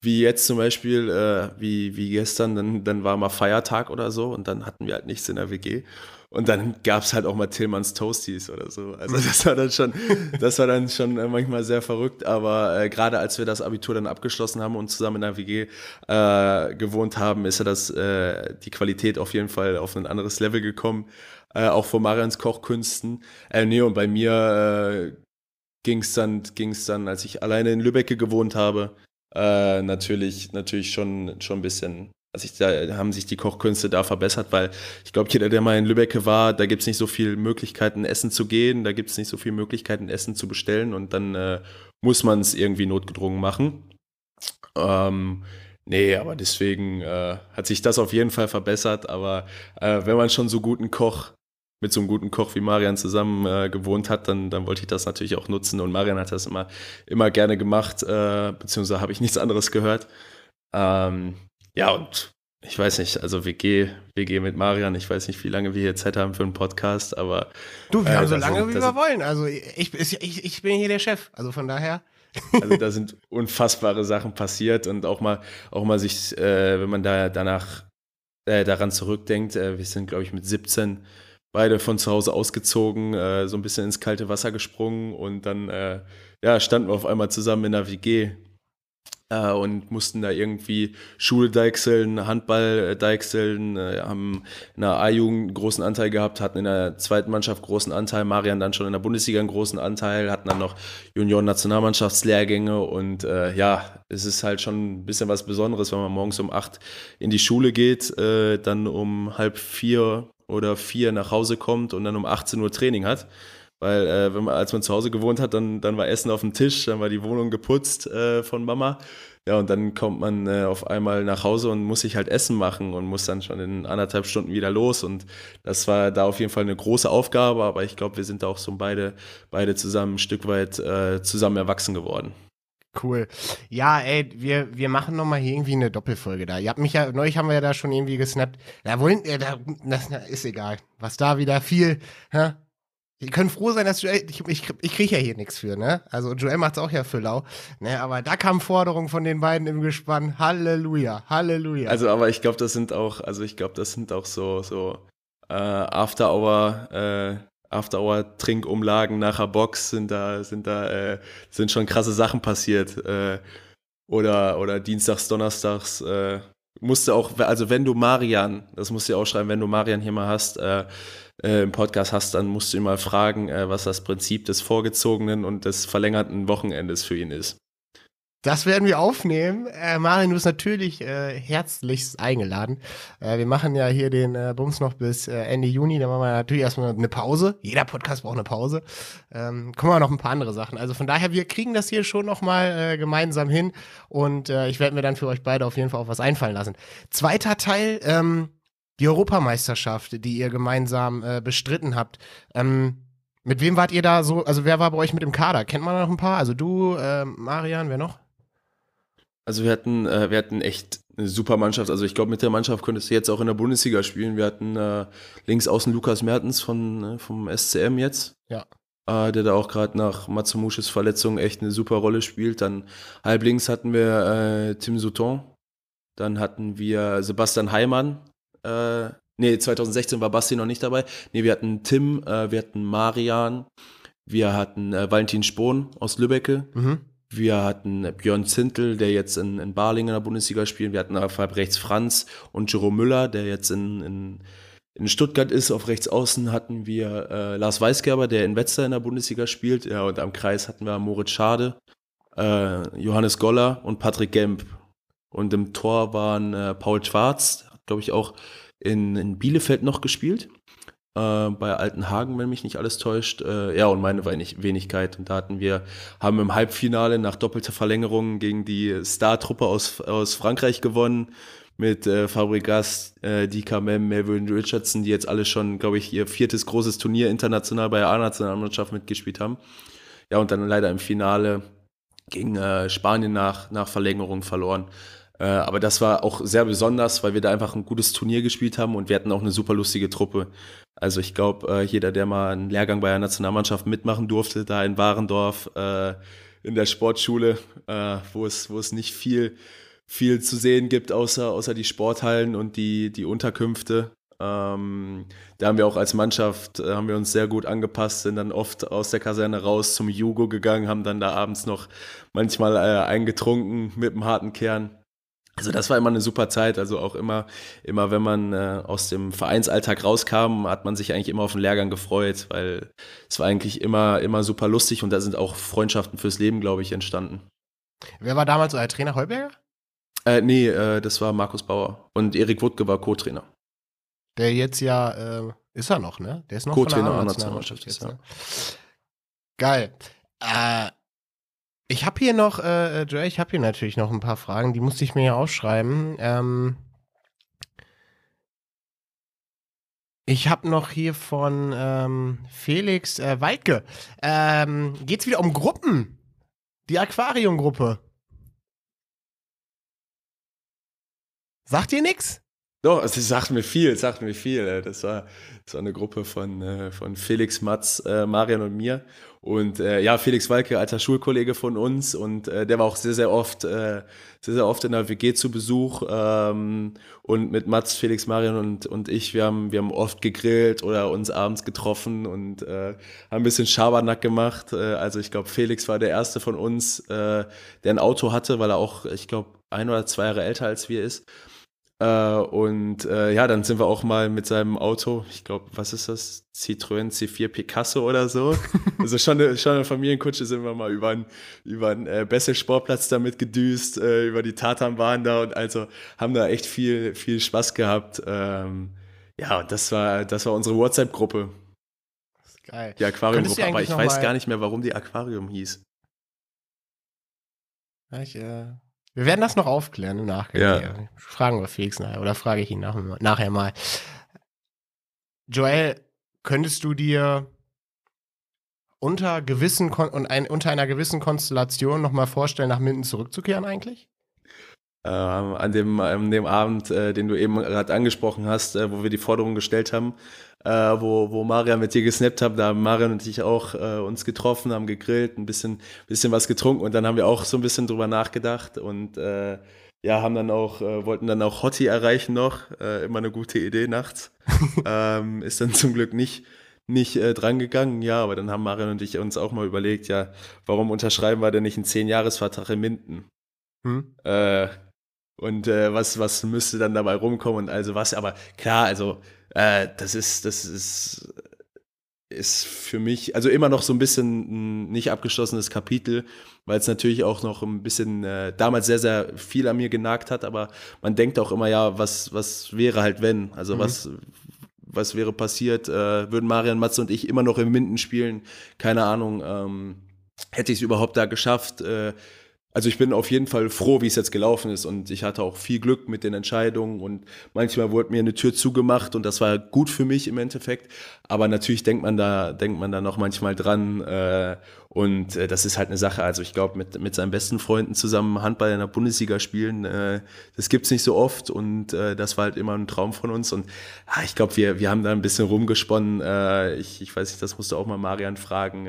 wie jetzt zum Beispiel, äh, wie, wie gestern, dann, dann war mal Feiertag oder so und dann hatten wir halt nichts in der WG. Und dann gab es halt auch mal Tillmanns Toasties oder so. Also das war dann schon, das war dann schon manchmal sehr verrückt. Aber äh, gerade als wir das Abitur dann abgeschlossen haben und zusammen in der WG äh, gewohnt haben, ist ja das äh, die Qualität auf jeden Fall auf ein anderes Level gekommen. Äh, auch von Marians Kochkünsten. Äh, nee, und bei mir äh, ging es dann, ging's dann, als ich alleine in Lübbecke gewohnt habe, äh, natürlich, natürlich schon, schon ein bisschen, also ich, da haben sich die Kochkünste da verbessert, weil ich glaube, jeder, der mal in Lübeck war, da gibt es nicht so viele Möglichkeiten, essen zu gehen, da gibt es nicht so viele Möglichkeiten, Essen zu bestellen und dann äh, muss man es irgendwie notgedrungen machen. Ähm, nee, aber deswegen äh, hat sich das auf jeden Fall verbessert, aber äh, wenn man schon so guten Koch mit so einem guten Koch wie Marian zusammen äh, gewohnt hat, dann, dann wollte ich das natürlich auch nutzen. Und Marian hat das immer, immer gerne gemacht, äh, beziehungsweise habe ich nichts anderes gehört. Ähm, ja, und ich weiß nicht, also WG, WG mit Marian, ich weiß nicht, wie lange wir hier Zeit haben für einen Podcast, aber. Du, wir äh, haben so lange, sind, wie wir wollen. Also ich, ich, ich bin hier der Chef, also von daher. Also da sind unfassbare Sachen passiert und auch mal, auch mal sich, äh, wenn man da danach äh, daran zurückdenkt, äh, wir sind, glaube ich, mit 17 beide von zu Hause ausgezogen, äh, so ein bisschen ins kalte Wasser gesprungen und dann äh, ja, standen wir auf einmal zusammen in der WG äh, und mussten da irgendwie Schule deichseln, Handball deichseln, äh, haben in der A-Jugend einen großen Anteil gehabt, hatten in der zweiten Mannschaft großen Anteil, Marian dann schon in der Bundesliga einen großen Anteil, hatten dann noch Junioren-Nationalmannschaftslehrgänge und äh, ja, es ist halt schon ein bisschen was Besonderes, wenn man morgens um acht in die Schule geht, äh, dann um halb vier oder vier nach Hause kommt und dann um 18 Uhr Training hat. Weil äh, wenn man, als man zu Hause gewohnt hat, dann, dann war Essen auf dem Tisch, dann war die Wohnung geputzt äh, von Mama. Ja, und dann kommt man äh, auf einmal nach Hause und muss sich halt Essen machen und muss dann schon in anderthalb Stunden wieder los. Und das war da auf jeden Fall eine große Aufgabe, aber ich glaube, wir sind da auch so beide, beide zusammen ein Stück weit äh, zusammen erwachsen geworden. Cool. Ja, ey, wir, wir machen nochmal hier irgendwie eine Doppelfolge da. Ihr habt mich ja, neulich haben wir ja da schon irgendwie gesnappt. Da wollen, äh, da, das, ist egal. Was da wieder viel, hä? Ihr könnt froh sein, dass Joel, ich, ich, ich kriege ja hier nichts für, ne? Also Joel macht's auch ja für lau. Ne, aber da kamen Forderungen von den beiden im Gespann. Halleluja, Halleluja. Also, aber ich glaube, das sind auch, also ich glaube, das sind auch so, so äh, After-Hour, äh, After-Hour-Trinkumlagen nachher Box sind da, sind da, äh, sind schon krasse Sachen passiert. Äh, oder, oder Dienstags, Donnerstags, äh, musste auch, also wenn du Marian, das musst du ja auch schreiben, wenn du Marian hier mal hast, äh, äh, im Podcast hast, dann musst du ihn mal fragen, äh, was das Prinzip des vorgezogenen und des verlängerten Wochenendes für ihn ist. Das werden wir aufnehmen. Äh, Marin, du bist natürlich äh, herzlichst eingeladen. Äh, wir machen ja hier den äh, Bums noch bis äh, Ende Juni. Dann machen wir natürlich erstmal eine Pause. Jeder Podcast braucht eine Pause. Ähm, kommen wir noch ein paar andere Sachen. Also von daher, wir kriegen das hier schon noch mal äh, gemeinsam hin. Und äh, ich werde mir dann für euch beide auf jeden Fall auch was einfallen lassen. Zweiter Teil, ähm, die Europameisterschaft, die ihr gemeinsam bestritten habt. Ähm, mit wem wart ihr da so? Also wer war bei euch mit im Kader? Kennt man da noch ein paar? Also du, Marian, wer noch? Also wir hatten, äh, wir hatten echt eine super Mannschaft. Also ich glaube, mit der Mannschaft könntest du jetzt auch in der Bundesliga spielen. Wir hatten äh, links außen Lukas Mertens von, äh, vom SCM jetzt. Ja. Äh, der da auch gerade nach Matsumushes Verletzung echt eine super Rolle spielt. Dann halb links hatten wir äh, Tim Souton. Dann hatten wir Sebastian Heimann. Äh, nee, 2016 war Basti noch nicht dabei. Nee, wir hatten Tim, äh, wir hatten Marian, wir hatten äh, Valentin Spohn aus Lübbecke. Mhm. Wir hatten Björn Zintel, der jetzt in, in Barling in der Bundesliga spielt. Wir hatten auf halb rechts Franz und Jerome Müller, der jetzt in, in, in Stuttgart ist. Auf rechts außen hatten wir äh, Lars Weisgerber, der in Wetzlar in der Bundesliga spielt. Ja, und am Kreis hatten wir Moritz Schade, äh, Johannes Goller und Patrick Gemp. Und im Tor waren äh, Paul Schwarz, glaube ich, auch in, in Bielefeld noch gespielt äh, bei Altenhagen, wenn mich nicht alles täuscht. Äh, ja, und meine Wenigkeit. Und da hatten wir, haben im Halbfinale nach doppelter Verlängerung gegen die Star-Truppe aus, aus Frankreich gewonnen. Mit äh, Fabregas, äh, Dika Mem, Melvin Richardson, die jetzt alle schon, glaube ich, ihr viertes großes Turnier international bei der A-Nationalmannschaft mitgespielt haben. Ja, und dann leider im Finale gegen äh, Spanien nach, nach Verlängerung verloren. Äh, aber das war auch sehr besonders, weil wir da einfach ein gutes Turnier gespielt haben und wir hatten auch eine super lustige Truppe. Also ich glaube, äh, jeder, der mal einen Lehrgang bei der Nationalmannschaft mitmachen durfte, da in Warendorf äh, in der Sportschule, wo, es, wo es nicht viel, viel zu sehen gibt, außer, außer die Sporthallen und die, die Unterkünfte. Ähm, da haben wir auch als Mannschaft, äh, haben wir uns sehr gut angepasst, sind dann oft aus der Kaserne raus zum Jugo gegangen, haben dann da abends noch manchmal äh, eingetrunken mit einem harten Kern. Also das war immer eine super Zeit. Also auch immer, immer wenn man äh, aus dem Vereinsalltag rauskam, hat man sich eigentlich immer auf den Lehrgang gefreut, weil es war eigentlich immer, immer super lustig und da sind auch Freundschaften fürs Leben, glaube ich, entstanden. Wer war damals euer Trainer Heuberger? Äh, nee, äh, das war Markus Bauer und Erik Wuttke war Co-Trainer. Der jetzt ja, äh, ist er noch, ne? Der ist noch Co-Trainer der Nationalmannschaft jetzt, ja. Ne? Geil. Äh, ich habe hier noch, äh, Joe, ich habe hier natürlich noch ein paar Fragen, die musste ich mir ja aufschreiben. Ähm, ich habe noch hier von ähm, Felix äh, Weidke. Ähm, geht's wieder um Gruppen? Die Aquarium-Gruppe. Sagt ihr nix? Doch, es sagt mir viel, es sagt mir viel. Das war, das war eine Gruppe von, äh, von Felix, Mats, äh, Marian und mir. Und äh, ja, Felix Walke, alter Schulkollege von uns und äh, der war auch sehr, sehr oft, äh, sehr, sehr oft in der WG zu Besuch. Ähm, und mit Mats, Felix, Marian und, und ich, wir haben, wir haben oft gegrillt oder uns abends getroffen und äh, haben ein bisschen Schabernack gemacht. Äh, also ich glaube, Felix war der erste von uns, äh, der ein Auto hatte, weil er auch, ich glaube, ein oder zwei Jahre älter als wir ist. Äh, und äh, ja, dann sind wir auch mal mit seinem Auto, ich glaube, was ist das? Citroën C4 Picasso oder so. also schon eine, schon eine Familienkutsche sind wir mal über einen über äh, Bessel-Sportplatz damit gedüst, äh, über die Tatanbahn da und also haben da echt viel, viel Spaß gehabt. Ähm, ja, und das war, das war unsere WhatsApp-Gruppe. Geil. Die Aquarium-Gruppe, aber ich weiß gar nicht mehr, warum die Aquarium hieß. Ja, ich, äh, wir werden das noch aufklären im Nachgang. Ja. Fragen wir Felix nachher oder frage ich ihn nach, nachher mal. Joel, könntest du dir unter gewissen Kon und ein, unter einer gewissen Konstellation nochmal vorstellen, nach Minden zurückzukehren eigentlich? Ähm, an, dem, an dem Abend, äh, den du eben gerade angesprochen hast, äh, wo wir die Forderung gestellt haben, äh, wo, wo Marian mit dir gesnappt hat, da haben Marian und ich auch uns getroffen, haben gegrillt, ein bisschen, bisschen was getrunken und dann haben wir auch so ein bisschen drüber nachgedacht und äh, ja, haben dann auch, äh, wollten dann auch Hottie erreichen noch, äh, immer eine gute Idee nachts. ähm, ist dann zum Glück nicht, nicht äh, drangegangen, ja, aber dann haben Marian und ich uns auch mal überlegt, ja, warum unterschreiben wir denn nicht einen 10-Jahres-Vertrag in Minden? Hm? Und äh, was, was müsste dann dabei rumkommen und also was, aber klar, also äh, das ist, das ist, ist für mich, also immer noch so ein bisschen ein nicht abgeschlossenes Kapitel, weil es natürlich auch noch ein bisschen äh, damals sehr, sehr viel an mir genagt hat, aber man denkt auch immer, ja, was, was wäre halt wenn? Also mhm. was, was wäre passiert? Äh, würden Marian Matze und ich immer noch im Minden spielen? Keine Ahnung. Ähm, hätte ich es überhaupt da geschafft? Äh, also ich bin auf jeden Fall froh, wie es jetzt gelaufen ist und ich hatte auch viel Glück mit den Entscheidungen und manchmal wurde mir eine Tür zugemacht und das war gut für mich im Endeffekt. Aber natürlich denkt man da, denkt man da noch manchmal dran äh, und äh, das ist halt eine Sache. Also ich glaube, mit, mit seinen besten Freunden zusammen Handball in der Bundesliga spielen, äh, das gibt's nicht so oft und das war halt immer ein Traum von uns und ah, ich glaube, wir, wir haben da ein bisschen rumgesponnen. Ich, ich weiß nicht, das musst du auch mal Marian fragen.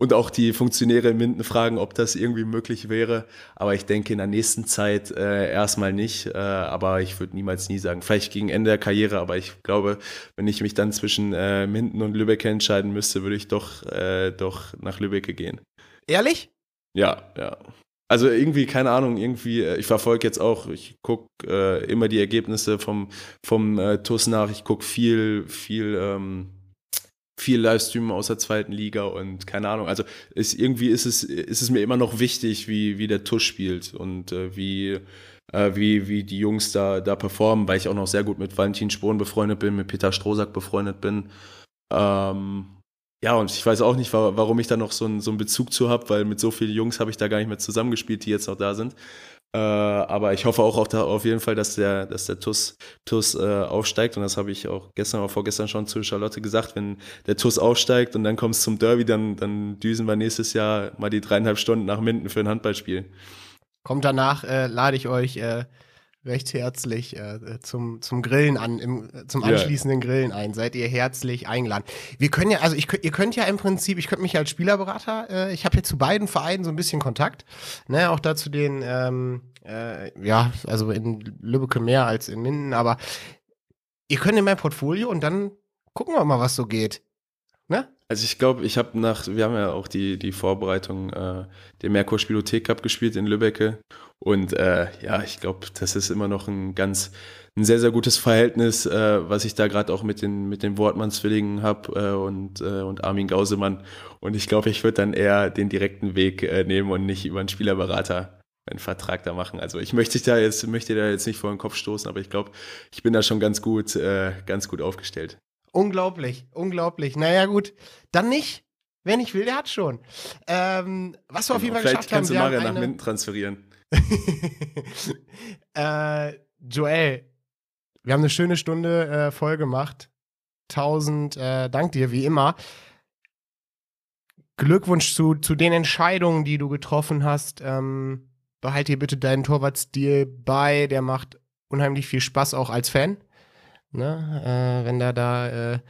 Und auch die Funktionäre in Minden fragen, ob das irgendwie möglich wäre. Aber ich denke in der nächsten Zeit äh, erstmal nicht. Äh, aber ich würde niemals nie sagen, vielleicht gegen Ende der Karriere. Aber ich glaube, wenn ich mich dann zwischen äh, Minden und Lübeck entscheiden müsste, würde ich doch, äh, doch nach Lübeck gehen. Ehrlich? Ja, ja. Also irgendwie, keine Ahnung, irgendwie, äh, ich verfolge jetzt auch, ich gucke äh, immer die Ergebnisse vom, vom äh, TUS nach, ich gucke viel, viel ähm, viel Livestreamen aus der zweiten Liga und keine Ahnung. Also ist, irgendwie ist es, ist es mir immer noch wichtig, wie, wie der Tusch spielt und äh, wie, äh, wie, wie die Jungs da, da performen, weil ich auch noch sehr gut mit Valentin Spohn befreundet bin, mit Peter Strohsack befreundet bin. Ähm, ja, und ich weiß auch nicht, warum ich da noch so einen, so einen Bezug zu habe, weil mit so vielen Jungs habe ich da gar nicht mehr zusammengespielt, die jetzt noch da sind. Äh, aber ich hoffe auch auf, auf, jeden Fall, dass der, dass der TUS, TUS äh, aufsteigt. Und das habe ich auch gestern oder vorgestern schon zu Charlotte gesagt. Wenn der TUS aufsteigt und dann kommt es zum Derby, dann, dann düsen wir nächstes Jahr mal die dreieinhalb Stunden nach Minden für ein Handballspiel. Kommt danach, äh, lade ich euch äh, recht herzlich äh, zum, zum Grillen an, im, zum anschließenden. Grillen ein. Seid ihr herzlich eingeladen. Wir können ja, also ich, ihr könnt ja im Prinzip, ich könnte mich als Spielerberater, äh, ich habe jetzt zu beiden Vereinen so ein bisschen Kontakt, ne, auch dazu den, ähm, äh, ja, also in Lübbecke mehr als in Minden, aber ihr könnt in mein Portfolio und dann gucken wir mal, was so geht. Ne? Also ich glaube, ich habe nach, wir haben ja auch die, die Vorbereitung, äh, den Merkur Spielothek Cup gespielt in Lübbecke und äh, ja, ich glaube, das ist immer noch ein ganz, ein sehr, sehr gutes Verhältnis, äh, was ich da gerade auch mit den, mit den Wortmann-Zwillingen habe äh, und, äh, und Armin Gausemann. Und ich glaube, ich würde dann eher den direkten Weg äh, nehmen und nicht über einen Spielerberater einen Vertrag da machen. Also ich möchte da jetzt, möchte da jetzt nicht vor den Kopf stoßen, aber ich glaube, ich bin da schon ganz gut, äh, ganz gut aufgestellt. Unglaublich, unglaublich. Naja, gut, dann nicht. Wer nicht will, der hat schon. Ähm, was wir genau, auf jeden Fall geschafft haben. Vielleicht kannst du Maria nach Minden transferieren. äh, Joel, wir haben eine schöne Stunde äh, voll gemacht. Tausend äh, Dank dir, wie immer. Glückwunsch zu, zu den Entscheidungen, die du getroffen hast. Ähm, behalt dir bitte deinen Torwartstil bei. Der macht unheimlich viel Spaß auch als Fan. Ne? Äh, wenn da da eine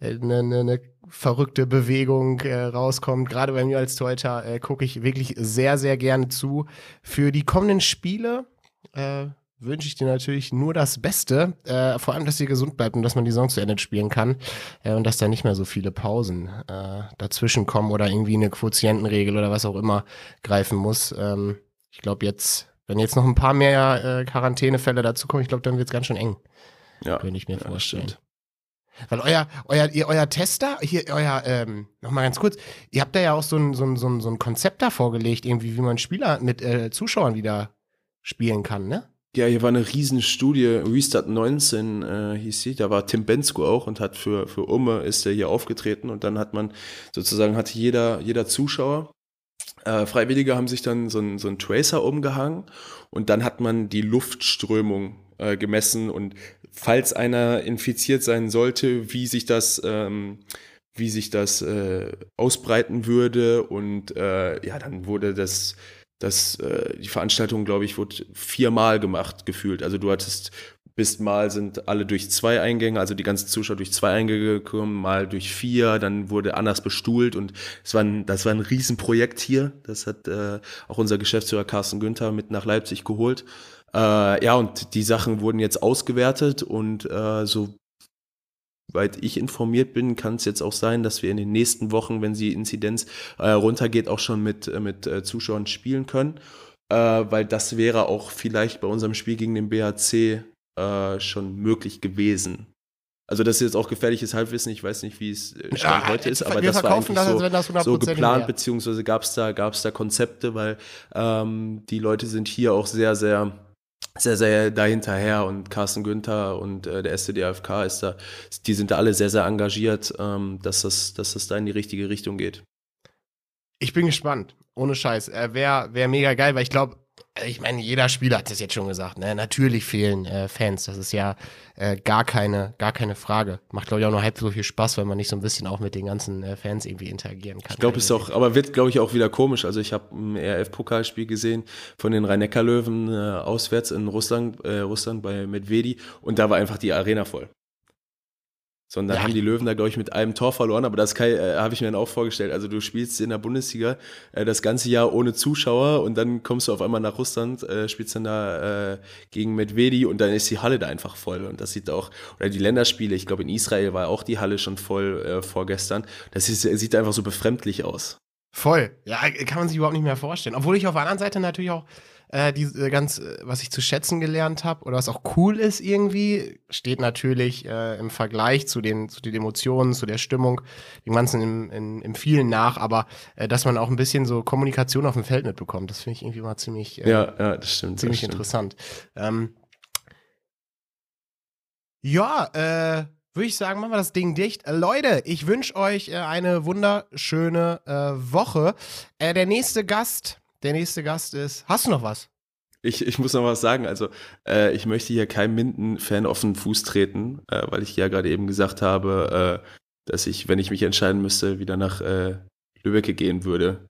äh, ne, ne, ne verrückte Bewegung äh, rauskommt. Gerade bei mir als Torhüter äh, gucke ich wirklich sehr, sehr gerne zu. Für die kommenden Spiele äh, wünsche ich dir natürlich nur das Beste. Äh, vor allem, dass ihr gesund bleibt und dass man die Saison zu Ende spielen kann. Äh, und dass da nicht mehr so viele Pausen äh, dazwischen kommen oder irgendwie eine Quotientenregel oder was auch immer greifen muss. Ähm, ich glaube jetzt, wenn jetzt noch ein paar mehr Quarantänefälle dazukommen, ich glaube, dann wird es ganz schön eng. Ja. Könnte ich mir ja, vorstellen. Weil euer, euer, ihr, euer Tester, hier, euer, ähm, nochmal ganz kurz, ihr habt da ja auch so ein, so ein, so ein, so ein Konzept da vorgelegt, irgendwie, wie man Spieler mit äh, Zuschauern wieder spielen kann, ne? Ja, hier war eine Riesenstudie, Restart 19 äh, hieß sie, da war Tim Bensko auch und hat für, für Umme ist er hier aufgetreten und dann hat man sozusagen, hatte jeder, jeder Zuschauer, äh, Freiwillige haben sich dann so ein, so ein Tracer umgehangen und dann hat man die Luftströmung äh, gemessen und falls einer infiziert sein sollte, wie sich das, ähm, wie sich das äh, ausbreiten würde und äh, ja, dann wurde das das, äh, die Veranstaltung, glaube ich, wurde viermal gemacht, gefühlt. Also du hattest, bis mal sind alle durch zwei Eingänge, also die ganzen Zuschauer durch zwei Eingänge gekommen, mal durch vier, dann wurde anders bestuhlt und es war ein, das war ein Riesenprojekt hier. Das hat äh, auch unser Geschäftsführer Carsten Günther mit nach Leipzig geholt. Äh, ja, und die Sachen wurden jetzt ausgewertet und äh, so soweit ich informiert bin, kann es jetzt auch sein, dass wir in den nächsten Wochen, wenn die Inzidenz äh, runtergeht, auch schon mit, äh, mit äh, Zuschauern spielen können. Äh, weil das wäre auch vielleicht bei unserem Spiel gegen den BHC schon möglich gewesen. Also das ist jetzt auch gefährliches Halbwissen, ich weiß nicht, wie es ja, heute ist, aber das war eigentlich das, so, so geplant, mehr. beziehungsweise gab es da, gab's da Konzepte, weil ähm, die Leute sind hier auch sehr, sehr sehr, sehr dahinterher und Carsten Günther und äh, der SCDFK ist da, die sind da alle sehr, sehr engagiert, ähm, dass, das, dass das da in die richtige Richtung geht. Ich bin gespannt, ohne Scheiß. Äh, Wäre wär mega geil, weil ich glaube, äh, ich meine, jeder Spieler hat das jetzt schon gesagt, ne? Natürlich fehlen äh, Fans. Das ist ja äh, gar, keine, gar keine Frage. Macht, glaube ich, auch nur halb so viel Spaß, weil man nicht so ein bisschen auch mit den ganzen äh, Fans irgendwie interagieren kann. Ich glaube, es ist auch, aber wird, glaube ich, auch wieder komisch. Also ich habe ein RF-Pokalspiel gesehen von den Rhein-Neckar-Löwen äh, auswärts in Russland, äh, Russland bei Medvedi und da war einfach die Arena voll. Sondern ja. haben die Löwen da, glaube ich, mit einem Tor verloren. Aber das äh, habe ich mir dann auch vorgestellt. Also du spielst in der Bundesliga äh, das ganze Jahr ohne Zuschauer und dann kommst du auf einmal nach Russland, äh, spielst dann da äh, gegen Medvedi und dann ist die Halle da einfach voll. Und das sieht auch, oder die Länderspiele, ich glaube in Israel war auch die Halle schon voll äh, vorgestern. Das ist, sieht einfach so befremdlich aus. Voll. Ja, kann man sich überhaupt nicht mehr vorstellen. Obwohl ich auf der anderen Seite natürlich auch äh, die, äh, ganz, äh, was ich zu schätzen gelernt habe oder was auch cool ist irgendwie, steht natürlich äh, im Vergleich zu den, zu den Emotionen, zu der Stimmung, dem Ganzen im, in, im vielen nach, aber äh, dass man auch ein bisschen so Kommunikation auf dem Feld mitbekommt, das finde ich irgendwie mal ziemlich, äh, ja, ja, das stimmt, ziemlich das stimmt. interessant. Ähm, ja, äh, würde ich sagen, machen wir das Ding dicht. Äh, Leute, ich wünsche euch äh, eine wunderschöne äh, Woche. der nächste Gast der nächste Gast ist. Hast du noch was? Ich, ich muss noch was sagen. Also, äh, ich möchte hier keinem Minden-Fan auf den Fuß treten, äh, weil ich ja gerade eben gesagt habe, äh, dass ich, wenn ich mich entscheiden müsste, wieder nach äh, Lübbecke gehen würde.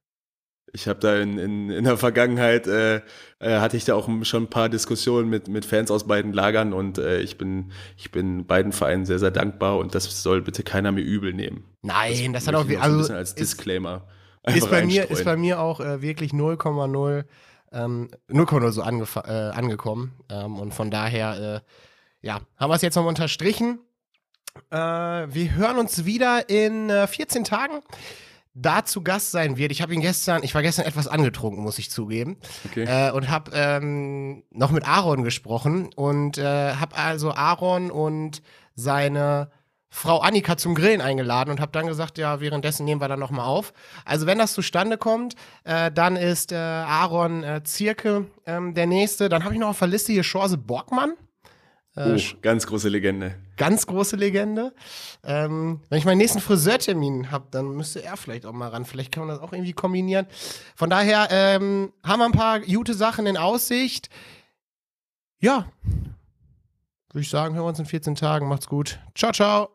Ich habe da in, in, in der Vergangenheit, äh, äh, hatte ich da auch schon ein paar Diskussionen mit, mit Fans aus beiden Lagern und ich, bin, ich bin beiden Vereinen sehr, sehr dankbar und das soll bitte keiner mir übel nehmen. Nein, das, das hat auch also, ein bisschen als Disclaimer ist bei, mir, ist bei mir auch äh, wirklich 0,0 ähm, 0,0 so äh, angekommen. Ähm, und von daher, äh, ja, haben wir es jetzt nochmal unterstrichen. Äh, wir hören uns wieder in 14 äh, Tagen. Da zu Gast sein wird. Ich habe ihn gestern, ich war gestern etwas angetrunken, muss ich zugeben. Okay. Äh, und habe ähm, noch mit Aaron gesprochen und habe also Aaron und seine Frau Annika zum Grillen eingeladen und habe dann gesagt, ja, währenddessen nehmen wir dann nochmal auf. Also wenn das zustande kommt, äh, dann ist äh, Aaron äh, Zirke ähm, der Nächste. Dann habe ich noch auf der Liste hier Chance Borgmann. Äh, oh, ganz große Legende. Ganz große Legende. Ähm, wenn ich meinen nächsten Friseurtermin habe, dann müsste er vielleicht auch mal ran. Vielleicht kann man das auch irgendwie kombinieren. Von daher ähm, haben wir ein paar gute Sachen in Aussicht. Ja, würde ich sagen, hören wir uns in 14 Tagen. Macht's gut. Ciao, ciao.